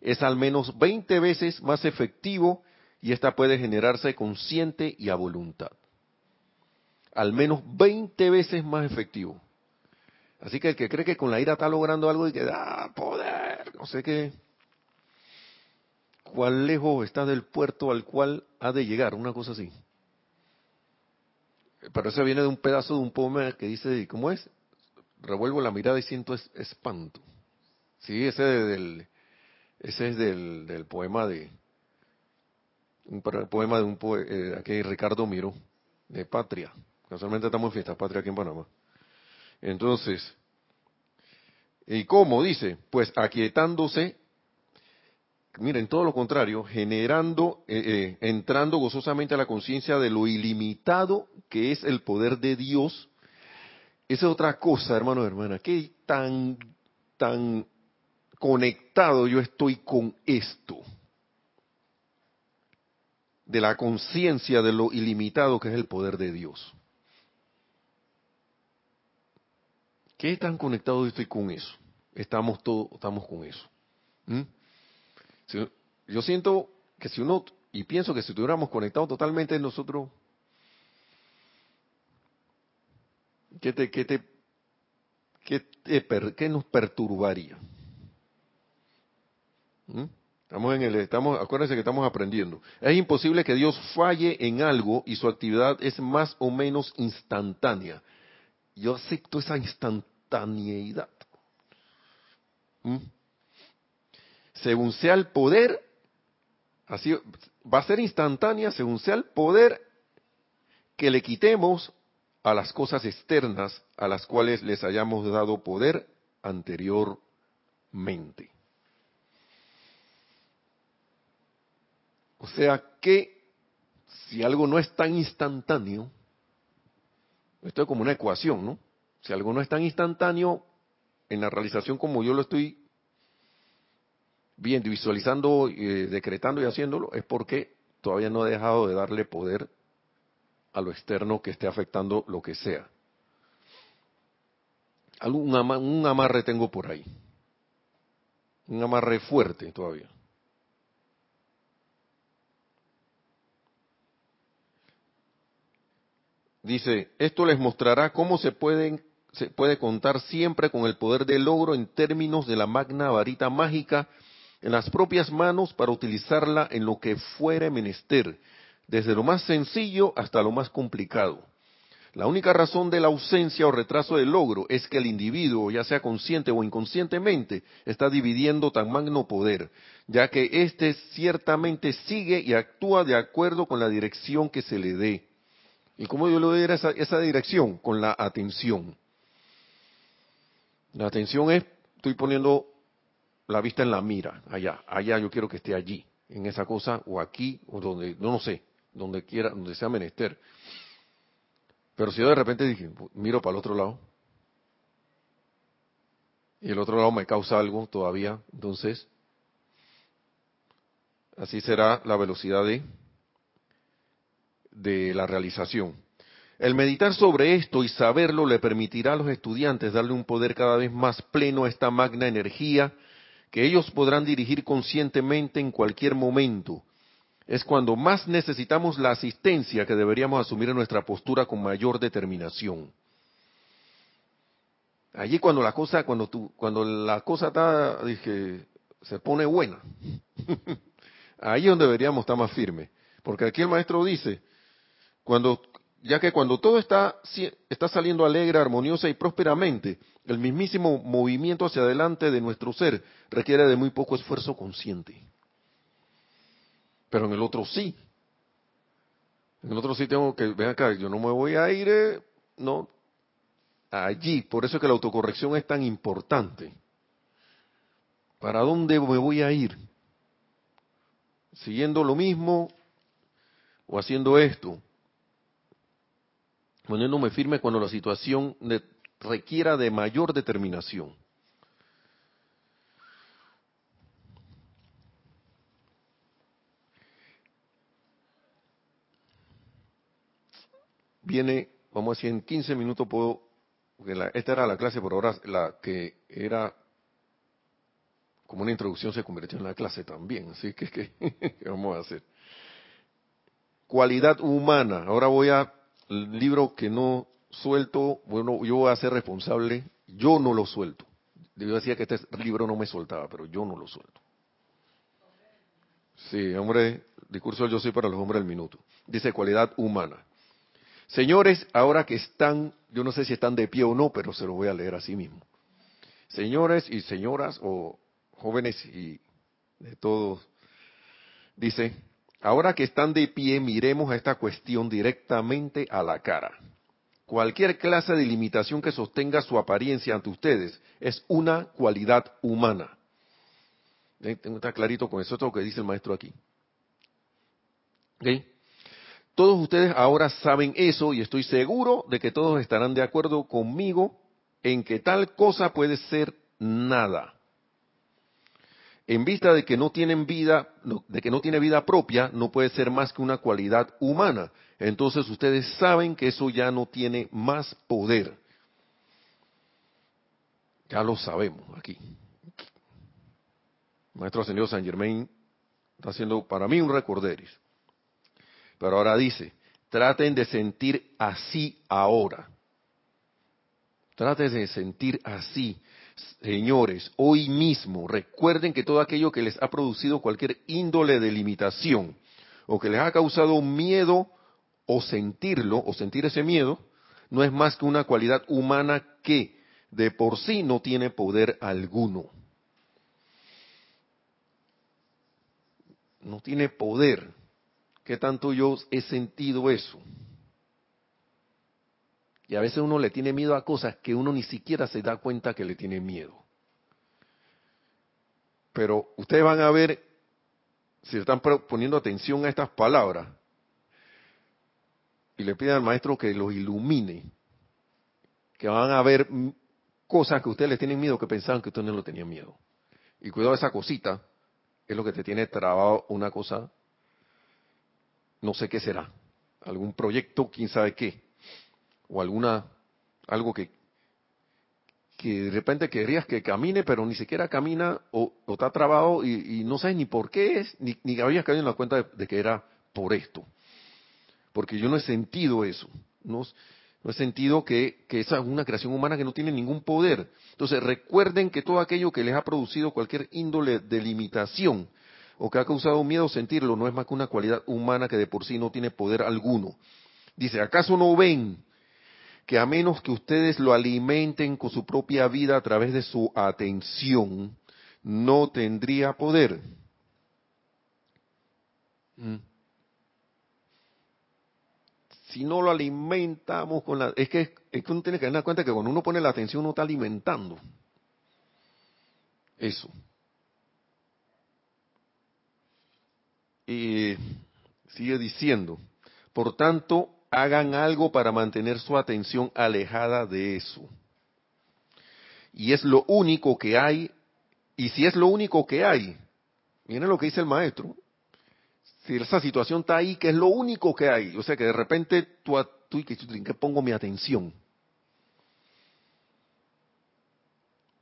es al menos 20 veces más efectivo y esta puede generarse consciente y a voluntad al menos 20 veces más efectivo. Así que el que cree que con la ira está logrando algo y que da poder, no sé qué, cuál lejos está del puerto al cual ha de llegar, una cosa así. Pero eso viene de un pedazo de un poema que dice, ¿cómo es? Revuelvo la mirada y siento espanto. Sí, ese, del, ese es del, del poema de, un poema de un poeta, eh, Ricardo Miró, de Patria. Casualmente estamos en fiesta patria aquí en Panamá. Entonces, ¿y cómo? Dice, pues aquietándose, miren, todo lo contrario, generando, eh, eh, entrando gozosamente a la conciencia de lo ilimitado que es el poder de Dios. Esa es otra cosa, hermano hermana, que tan, tan conectado yo estoy con esto de la conciencia de lo ilimitado que es el poder de Dios. ¿Qué tan conectado estoy con eso? Estamos todos, estamos con eso. ¿Mm? Yo siento que si uno, y pienso que si estuviéramos conectados totalmente nosotros, ¿qué te, qué te, qué, qué nos perturbaría? ¿Mm? Estamos en el, estamos, acuérdense que estamos aprendiendo. Es imposible que Dios falle en algo y su actividad es más o menos instantánea. Yo acepto esa instantaneidad. ¿Mm? Según sea el poder, así va a ser instantánea según sea el poder que le quitemos a las cosas externas a las cuales les hayamos dado poder anteriormente. O sea que si algo no es tan instantáneo, esto es como una ecuación, ¿no? Si algo no es tan instantáneo en la realización como yo lo estoy viendo, visualizando, eh, decretando y haciéndolo, es porque todavía no he dejado de darle poder a lo externo que esté afectando lo que sea. Un, un amarre tengo por ahí. Un amarre fuerte todavía. Dice, esto les mostrará cómo se, pueden, se puede contar siempre con el poder del logro en términos de la magna varita mágica en las propias manos para utilizarla en lo que fuere menester, desde lo más sencillo hasta lo más complicado. La única razón de la ausencia o retraso del logro es que el individuo, ya sea consciente o inconscientemente, está dividiendo tan magno poder, ya que éste ciertamente sigue y actúa de acuerdo con la dirección que se le dé. ¿Y cómo yo le doy esa, esa dirección? Con la atención. La atención es, estoy poniendo la vista en la mira, allá, allá yo quiero que esté allí, en esa cosa, o aquí, o donde, no, no sé, donde quiera, donde sea menester. Pero si yo de repente dije, miro para el otro lado, y el otro lado me causa algo todavía, entonces, así será la velocidad de, de la realización. El meditar sobre esto y saberlo le permitirá a los estudiantes darle un poder cada vez más pleno a esta magna energía que ellos podrán dirigir conscientemente en cualquier momento, es cuando más necesitamos la asistencia que deberíamos asumir en nuestra postura con mayor determinación. Allí cuando la cosa, cuando tú, cuando la cosa está, dije, se pone buena, ahí es donde deberíamos estar más firmes, porque aquí el maestro dice, cuando, ya que cuando todo está, está saliendo alegre, armoniosa y prósperamente, el mismísimo movimiento hacia adelante de nuestro ser requiere de muy poco esfuerzo consciente pero en el otro sí. En el otro sí tengo que, ven acá, yo no me voy a ir, eh, no, allí. Por eso es que la autocorrección es tan importante. ¿Para dónde me voy a ir? ¿Siguiendo lo mismo o haciendo esto? Poniéndome firme cuando la situación requiera de mayor determinación. viene, vamos a decir, en 15 minutos puedo, porque esta era la clase, por ahora la que era como una introducción se convirtió en la clase también, así que, ¿qué vamos a hacer? Cualidad humana, ahora voy a, libro que no suelto, bueno, yo voy a ser responsable, yo no lo suelto. Yo decía que este libro no me soltaba, pero yo no lo suelto. Sí, hombre, discurso yo soy para los hombres del minuto. Dice cualidad humana. Señores, ahora que están, yo no sé si están de pie o no, pero se lo voy a leer así mismo. Señores y señoras, o jóvenes y de todos, dice, ahora que están de pie, miremos a esta cuestión directamente a la cara. Cualquier clase de limitación que sostenga su apariencia ante ustedes es una cualidad humana. Está clarito con eso, lo que dice el maestro aquí. ¿Okay? Todos ustedes ahora saben eso y estoy seguro de que todos estarán de acuerdo conmigo en que tal cosa puede ser nada. En vista de que no tienen vida, de que no tiene vida propia, no puede ser más que una cualidad humana. Entonces ustedes saben que eso ya no tiene más poder. Ya lo sabemos aquí. Maestro Ascendido San Germain está haciendo para mí un recorderis. Pero ahora dice, traten de sentir así ahora. Traten de sentir así. Señores, hoy mismo recuerden que todo aquello que les ha producido cualquier índole de limitación o que les ha causado miedo o sentirlo o sentir ese miedo, no es más que una cualidad humana que de por sí no tiene poder alguno. No tiene poder. ¿Qué tanto yo he sentido eso? Y a veces uno le tiene miedo a cosas que uno ni siquiera se da cuenta que le tiene miedo. Pero ustedes van a ver, si están poniendo atención a estas palabras, y le piden al maestro que los ilumine, que van a ver cosas que ustedes les tienen miedo que pensaban que ustedes no lo tenían miedo. Y cuidado, esa cosita es lo que te tiene trabado una cosa, no sé qué será, algún proyecto, quién sabe qué, o alguna, algo que, que de repente querrías que camine, pero ni siquiera camina o, está trabado y, no sabes ni por qué es, ni, ni habías caído en la cuenta de, que era por esto. Porque yo no he sentido eso. No, no he sentido que, que, esa es una creación humana que no tiene ningún poder. Entonces recuerden que todo aquello que les ha producido cualquier índole de limitación o que ha causado miedo sentirlo no es más que una cualidad humana que de por sí no tiene poder alguno. Dice, ¿acaso no ven que a menos que ustedes lo alimenten con su propia vida a través de su atención, no tendría poder? ¿Mm? si no lo alimentamos con la... Es que, es que uno tiene que dar cuenta que cuando uno pone la atención uno está alimentando. Eso. Y sigue diciendo, por tanto, hagan algo para mantener su atención alejada de eso. Y es lo único que hay, y si es lo único que hay, miren lo que dice el maestro, si esa situación está ahí, que es lo único que hay, o sea que de repente tú, tú ¿en qué pongo mi atención?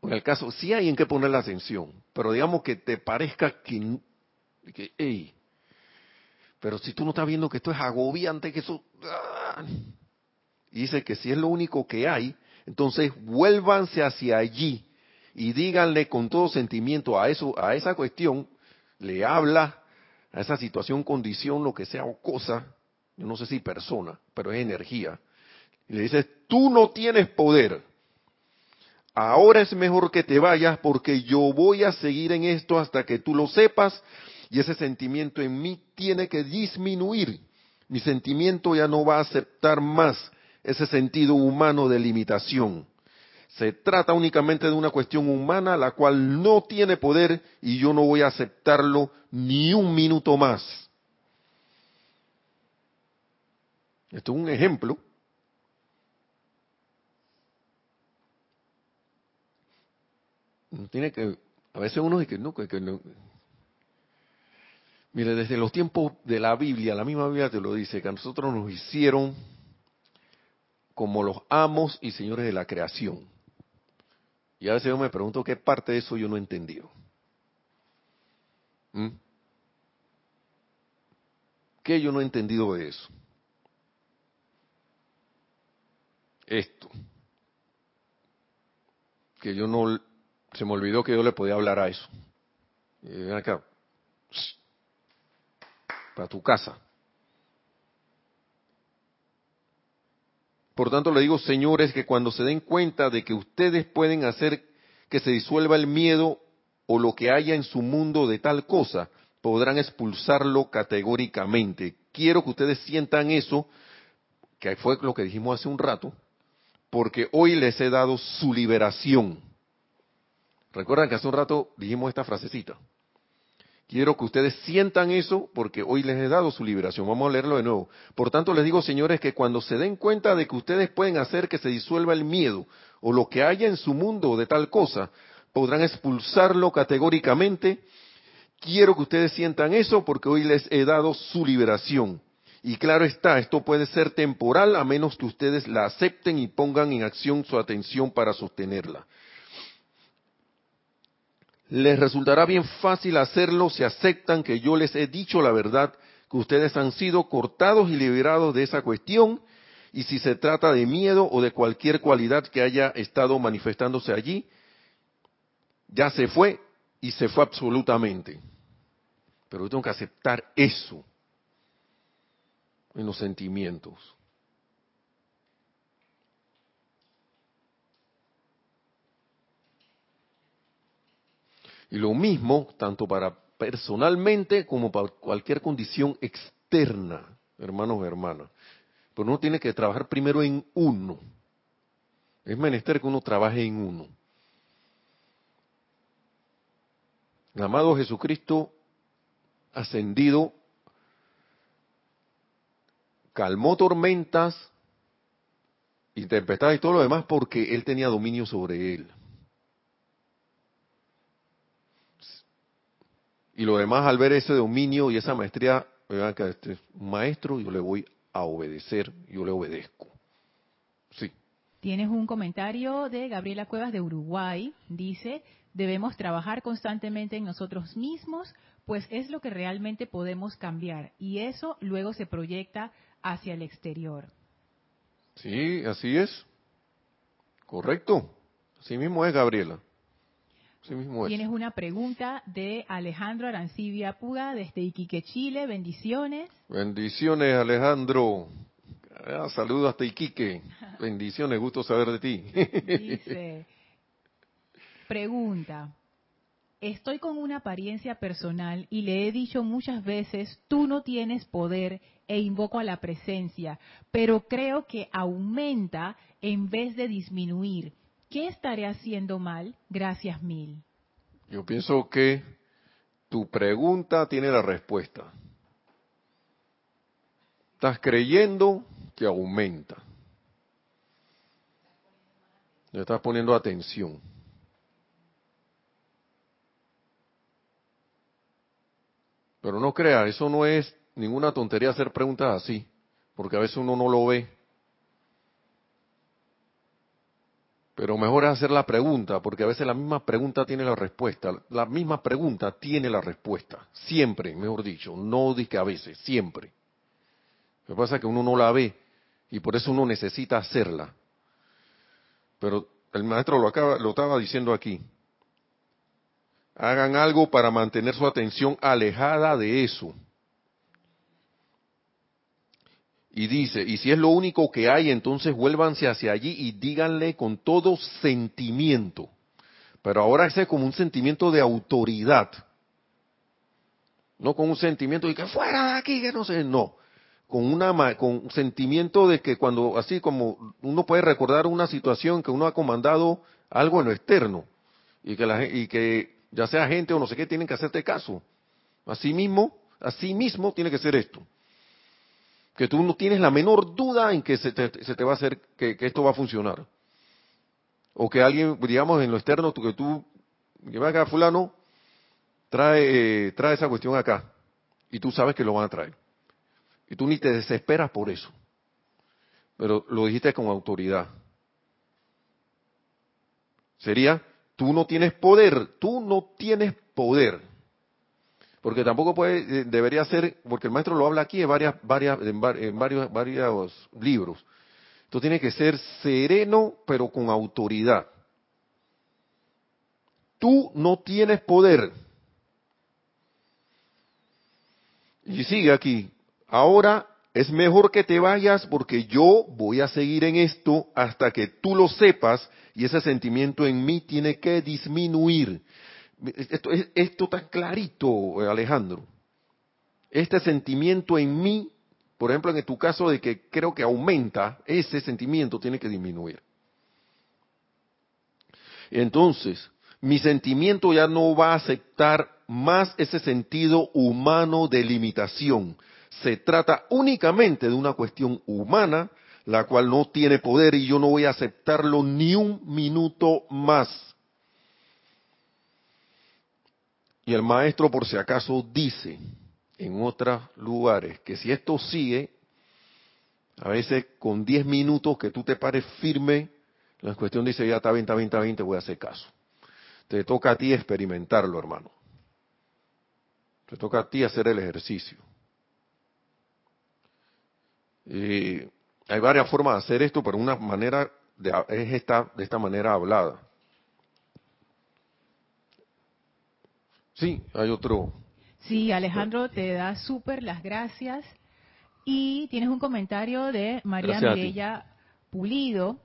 En el caso, sí hay en qué poner la atención, pero digamos que te parezca que, que hey, pero si tú no estás viendo que esto es agobiante, que eso... ¡ah! Y dice que si es lo único que hay, entonces vuélvanse hacia allí y díganle con todo sentimiento a eso, a esa cuestión, le habla a esa situación, condición, lo que sea o cosa, yo no sé si persona, pero es energía. Y le dices, tú no tienes poder. Ahora es mejor que te vayas porque yo voy a seguir en esto hasta que tú lo sepas y ese sentimiento en mí tiene que disminuir. Mi sentimiento ya no va a aceptar más ese sentido humano de limitación. Se trata únicamente de una cuestión humana la cual no tiene poder y yo no voy a aceptarlo ni un minuto más. Esto es un ejemplo. Tiene que, a veces uno dice que que, no. Mire, desde los tiempos de la Biblia, la misma Biblia te lo dice, que a nosotros nos hicieron como los amos y señores de la creación. Y a veces yo me pregunto qué parte de eso yo no he entendido. ¿Mm? ¿Qué yo no he entendido de eso? Esto. Que yo no, se me olvidó que yo le podía hablar a eso. Acá, para tu casa. Por tanto, le digo, señores, que cuando se den cuenta de que ustedes pueden hacer que se disuelva el miedo o lo que haya en su mundo de tal cosa, podrán expulsarlo categóricamente. Quiero que ustedes sientan eso, que fue lo que dijimos hace un rato, porque hoy les he dado su liberación. Recuerdan que hace un rato dijimos esta frasecita. Quiero que ustedes sientan eso porque hoy les he dado su liberación. Vamos a leerlo de nuevo. Por tanto, les digo, señores, que cuando se den cuenta de que ustedes pueden hacer que se disuelva el miedo o lo que haya en su mundo de tal cosa, podrán expulsarlo categóricamente. Quiero que ustedes sientan eso porque hoy les he dado su liberación. Y claro está, esto puede ser temporal a menos que ustedes la acepten y pongan en acción su atención para sostenerla les resultará bien fácil hacerlo si aceptan que yo les he dicho la verdad, que ustedes han sido cortados y liberados de esa cuestión, y si se trata de miedo o de cualquier cualidad que haya estado manifestándose allí, ya se fue y se fue absolutamente. Pero yo tengo que aceptar eso en los sentimientos. Y lo mismo, tanto para personalmente como para cualquier condición externa, hermanos y hermanas. Pero uno tiene que trabajar primero en uno. Es menester que uno trabaje en uno. Amado Jesucristo ascendido calmó tormentas y tempestades y todo lo demás porque él tenía dominio sobre él. Y lo demás, al ver ese dominio y esa maestría, vean que este maestro, yo le voy a obedecer, yo le obedezco. Sí. Tienes un comentario de Gabriela Cuevas de Uruguay. Dice, debemos trabajar constantemente en nosotros mismos, pues es lo que realmente podemos cambiar. Y eso luego se proyecta hacia el exterior. Sí, así es. Correcto. Así mismo es, Gabriela. Tienes una pregunta de Alejandro Arancibia Puga desde Iquique, Chile. Bendiciones. Bendiciones, Alejandro. Ah, saludos hasta Iquique. Bendiciones, gusto saber de ti. Dice, pregunta, estoy con una apariencia personal y le he dicho muchas veces, tú no tienes poder e invoco a la presencia, pero creo que aumenta en vez de disminuir. ¿Qué estaré haciendo mal? Gracias mil. Yo pienso que tu pregunta tiene la respuesta. Estás creyendo que aumenta. Le estás poniendo atención. Pero no crea, eso no es ninguna tontería hacer preguntas así, porque a veces uno no lo ve. Pero mejor es hacer la pregunta, porque a veces la misma pregunta tiene la respuesta. La misma pregunta tiene la respuesta. Siempre, mejor dicho. No dice a veces, siempre. Lo que pasa es que uno no la ve y por eso uno necesita hacerla. Pero el maestro lo, acaba, lo estaba diciendo aquí. Hagan algo para mantener su atención alejada de eso. Y dice, y si es lo único que hay, entonces vuélvanse hacia allí y díganle con todo sentimiento. Pero ahora ese es como un sentimiento de autoridad. No con un sentimiento de que fuera de aquí, que no sé, no. Con, una, con un sentimiento de que cuando, así como uno puede recordar una situación que uno ha comandado algo en lo externo y que, la, y que ya sea gente o no sé qué, tienen que hacerte caso. Así mismo, así mismo tiene que ser esto que tú no tienes la menor duda en que se te, va a hacer, que, esto va a funcionar. O que alguien, digamos, en lo externo, que tú, que acá fulano, trae, trae esa cuestión acá. Y tú sabes que lo van a traer. Y tú ni te desesperas por eso. Pero lo dijiste con autoridad. Sería, tú no tienes poder, tú no tienes poder porque tampoco puede, eh, debería ser, porque el maestro lo habla aquí en, varias, varias, en, varios, varios libros. Esto tiene que ser sereno, pero con autoridad. Tú no tienes poder. Y sigue aquí. Ahora es mejor que te vayas porque yo voy a seguir en esto hasta que tú lo sepas y ese sentimiento en mí tiene que disminuir. Esto, esto está clarito, Alejandro. Este sentimiento en mí, por ejemplo, en tu caso de que creo que aumenta, ese sentimiento tiene que disminuir. Entonces, mi sentimiento ya no va a aceptar más ese sentido humano de limitación. Se trata únicamente de una cuestión humana, la cual no tiene poder y yo no voy a aceptarlo ni un minuto más. Y el maestro, por si acaso, dice en otros lugares que si esto sigue, a veces con 10 minutos que tú te pares firme, la cuestión dice, ya está bien, está bien, está bien, te voy a hacer caso. Te toca a ti experimentarlo, hermano. Te toca a ti hacer el ejercicio. Y hay varias formas de hacer esto, pero una manera de, es esta, de esta manera hablada. Sí, hay otro. Sí, Alejandro, te da súper las gracias. Y tienes un comentario de María Mireya Pulido.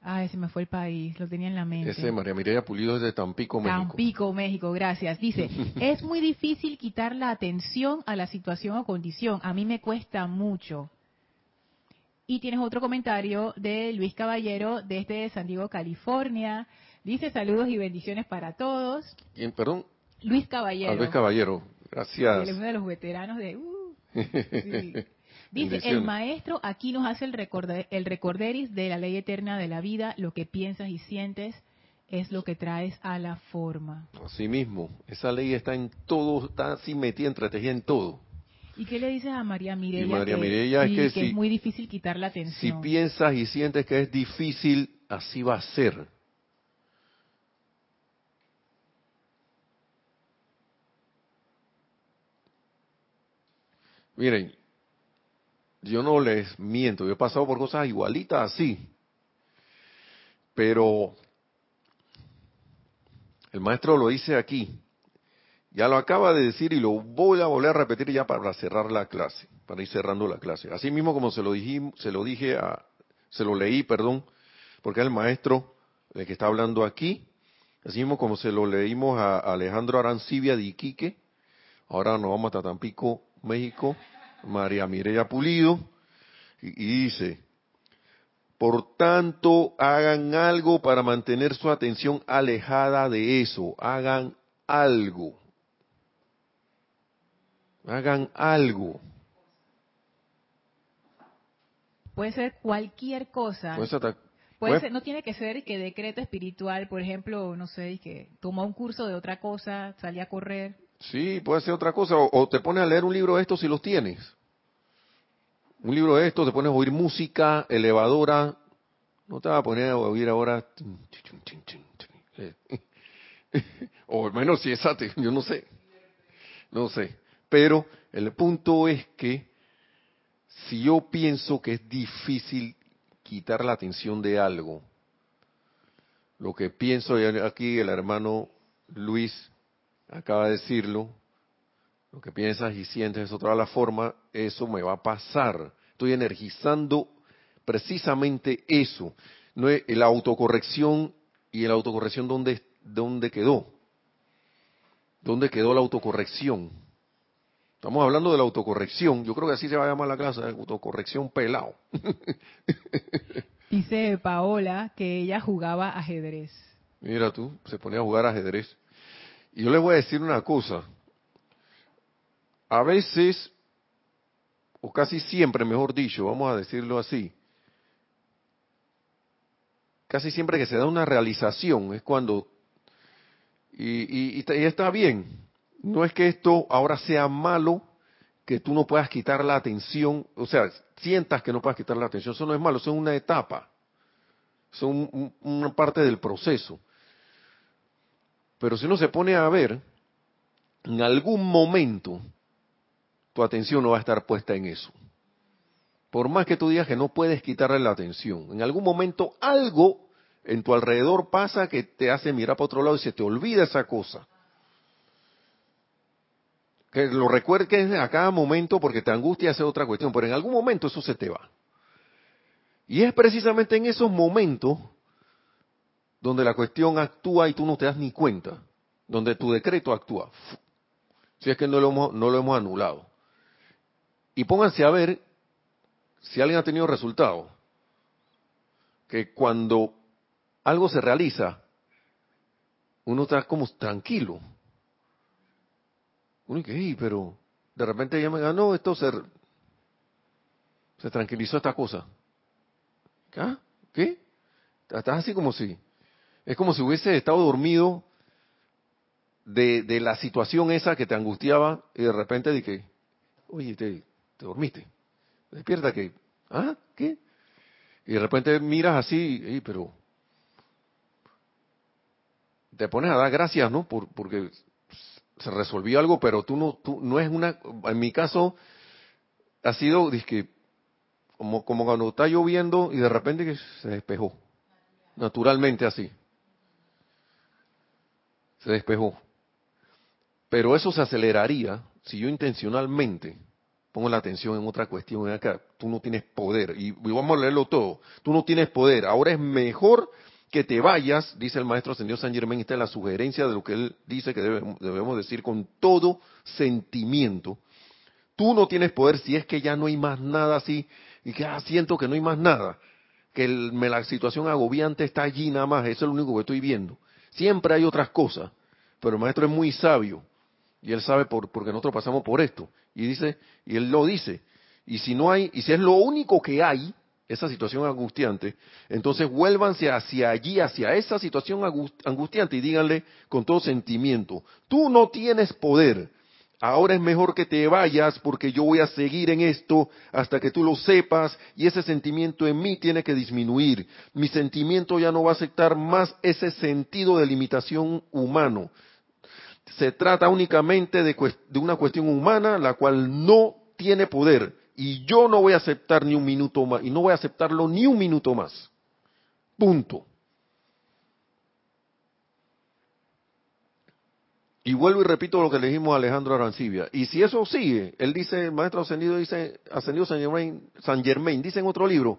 Ay, se me fue el país, lo tenía en la mente. Ese María Mireya Pulido es de Tampico, México. Tampico, México, gracias. Dice, es muy difícil quitar la atención a la situación o condición. A mí me cuesta mucho. Y tienes otro comentario de Luis Caballero desde San Diego, California. Dice saludos y bendiciones para todos. ¿Quién, perdón? Luis Caballero. Ah, Luis Caballero, gracias. Él es uno de los veteranos de... uh, sí. Dice, el maestro aquí nos hace el, recorde- el recorderis de la ley eterna de la vida, lo que piensas y sientes es lo que traes a la forma. Así mismo, esa ley está en todo, está así metida, entretegida en todo. ¿Y qué le dices a María Mireya? Y María Mireya es que que si- es muy difícil quitar la Si atención. piensas y sientes que es difícil, así va a ser. Miren, yo no les miento, yo he pasado por cosas igualitas así. Pero el maestro lo dice aquí. Ya lo acaba de decir y lo voy a volver a repetir ya para cerrar la clase, para ir cerrando la clase. Así mismo como se lo dije, se lo dije a, se lo leí, perdón, porque es el maestro el que está hablando aquí. Así mismo como se lo leímos a Alejandro Arancibia de Iquique. Ahora nos vamos a Tampico, México. María Mireya Pulido. Y, dice, por tanto, hagan algo para mantener su atención alejada de eso. Hagan algo. Hagan algo. Puede ser cualquier cosa. Puede ser, no tiene que ser que decreto espiritual, por ejemplo, no sé, que toma un curso de otra cosa, salí a correr. Sí, puede ser otra cosa. O, te pones a leer un libro de estos si los tienes. Un libro de estos, te pones a oír música elevadora. No te vas a poner a oír ahora. O al menos si es ate, yo no sé. No sé. Pero el punto es que si yo pienso que es difícil quitar la atención de algo, lo que pienso y aquí el hermano Luis acaba de decirlo, lo que piensas y sientes es otra la forma, eso me va a pasar. Estoy energizando precisamente eso. No es la autocorrección y la autocorrección dónde dónde quedó? ¿Dónde quedó la autocorrección? Estamos hablando de la autocorrección. Yo creo que así se va a llamar la clase, autocorrección pelado. Dice Paola que ella jugaba ajedrez. Mira tú, se ponía a jugar ajedrez. Y yo les voy a decir una cosa. A veces, o casi siempre, mejor dicho, vamos a decirlo así, casi siempre que se da una realización es cuando, y, y- está- bien, no es que esto ahora sea malo, que tú no puedas quitar la atención, o sea, sientas que no puedas quitar la atención, eso no es malo, eso es una etapa, un- una parte del proceso. Pero si uno se pone a ver, en algún momento tu atención no va a estar puesta en eso. Por más que tú digas que no puedes quitarle la atención, en algún momento algo en tu alrededor pasa que te hace mirar para otro lado y se te olvida esa cosa. Que lo recuerdes a cada momento porque te angustia hacer otra cuestión, pero en algún momento eso se te va. Y es precisamente en esos momentos donde la cuestión actúa y tú no te das ni cuenta, donde tu decreto actúa, si es que no lo hemos, no lo hemos anulado. Y pónganse a ver si alguien ha tenido resultado, que cuando algo se realiza, uno está como tranquilo. Uno dice, "Ey, pero de repente ya me ganó, esto se, se tranquilizó esta cosa. ¿Ah? ¿Qué? Estás así como si, es como si hubiese estado dormido de, de la situación esa que te angustiaba y de repente dije, oye, te, te dormiste. Despierta que, ¿ah? ¿Qué? Y de repente miras así, "Ey, pero te pones a dar gracias, ¿no? Por, porque se resolvió algo, pero tú no, tú no es una, en mi caso ha sido, dizque, como, como cuando está lloviendo y de repente que se despejó, naturalmente así, se despejó. Pero eso se aceleraría si yo intencionalmente pongo la atención en otra cuestión, acá, tú no tienes poder, y, vamos a leerlo todo, tú no tienes poder, ahora es mejor que te vayas, dice el maestro ascendido San Germán, esta es la sugerencia de lo que él dice que debemos, decir con todo sentimiento, Tú no tienes poder si es que ya no hay más nada así y que ah, siento que no hay más nada, que la situación agobiante está allí nada más, eso es lo único que estoy viendo. Siempre hay otras cosas, pero el maestro es muy sabio y él sabe por, porque nosotros pasamos por esto. Y dice y él lo dice y si no hay y si es lo único que hay esa situación angustiante, entonces vuélvanse hacia allí, hacia esa situación angustiante y díganle con todo sentimiento, tú no tienes poder, ahora es mejor que te vayas porque yo voy a seguir en esto hasta que tú lo sepas y ese sentimiento en mí tiene que disminuir. Mi sentimiento ya no va a aceptar más ese sentido de limitación humano. Se trata únicamente de, una cuestión humana la cual no tiene poder y yo no voy a aceptar ni un minuto más, y no voy a aceptarlo ni un minuto más. Punto. Y vuelvo y repito lo que le dijimos a Alejandro Arancibia. Y si eso sigue, él dice, el maestro ascendido dice, ascendido San Germain, San Germain, dice en otro libro,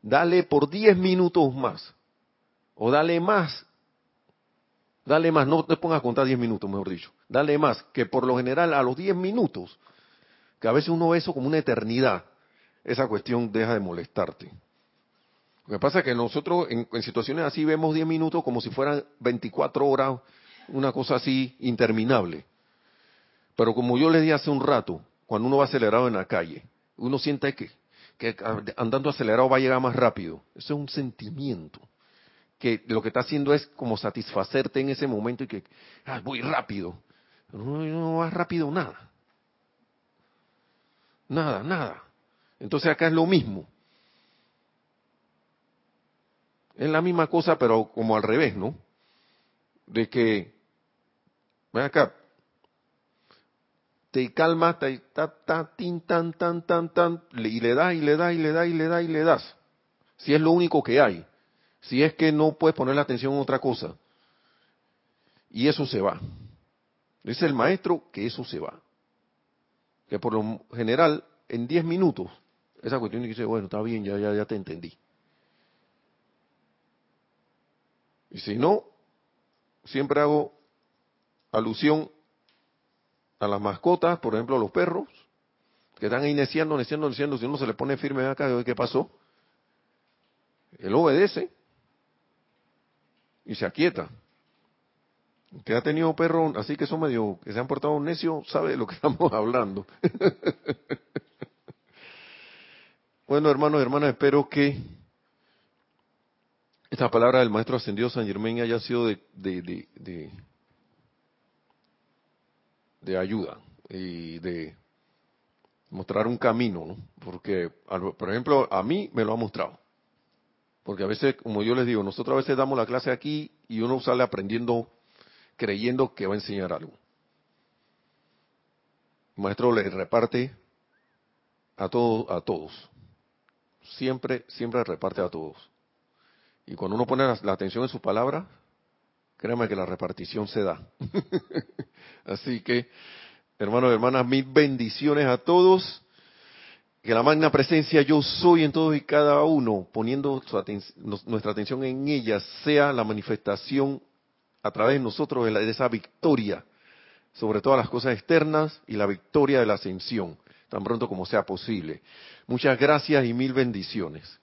dale por 10 minutos más. O dale más. Dale más, no te pongas a contar 10 minutos, mejor dicho. Dale más, que por lo general a los 10 minutos que a veces uno ve eso como una eternidad, esa cuestión deja de molestarte. Lo que pasa es que nosotros en, situaciones así vemos 10 minutos como si fueran 24 horas, una cosa así interminable. Pero como yo les dije hace un rato, cuando uno va acelerado en la calle, uno siente que, que andando acelerado va a llegar más rápido. Eso es un sentimiento que lo que está haciendo es como satisfacerte en ese momento y que ah, voy rápido. no, no va rápido nada. Nada, nada. Entonces acá es lo mismo. Es la misma cosa, pero como al revés, ¿no? De que, ven acá, te calmas, ta, ta, ta, tin, tan, tan, tan, tan, y le das, y le das, y le das, y le das, y le das. Si es lo único que hay. Si es que no puedes poner la atención en otra cosa. Y eso se va. Dice el maestro que eso se va que por lo general en 10 minutos, esa cuestión dice, bueno, está bien, ya, ya, ya te entendí. Y si no, siempre hago alusión a las mascotas, por ejemplo, a los perros, que están ahí neciando, neciando, neciando, si uno se le pone firme acá, ¿qué pasó? Él obedece y se aquieta que ha tenido perro, así que son medio, que se han portado necios, sabe de lo que estamos hablando. bueno, hermanos y hermanas, espero que esta palabra del maestro ascendido San Germán haya sido de, de, de, de, ayuda y de mostrar un camino, ¿no? Porque, por ejemplo, a mí me lo ha mostrado. Porque a veces, como yo les digo, nosotros a veces damos la clase aquí y uno sale aprendiendo creyendo que va a enseñar algo. El maestro le reparte a todos, a todos. Siempre, siempre reparte a todos. Y cuando uno pone la, atención en su palabra, créanme que la repartición se da. Así que, hermanos y hermanas, mil bendiciones a todos. Que la magna presencia yo soy en todos y cada uno, poniendo nuestra atención en ella, sea la manifestación a través de nosotros de, esa victoria sobre todas las cosas externas y la victoria de la ascensión, tan pronto como sea posible. Muchas gracias y mil bendiciones.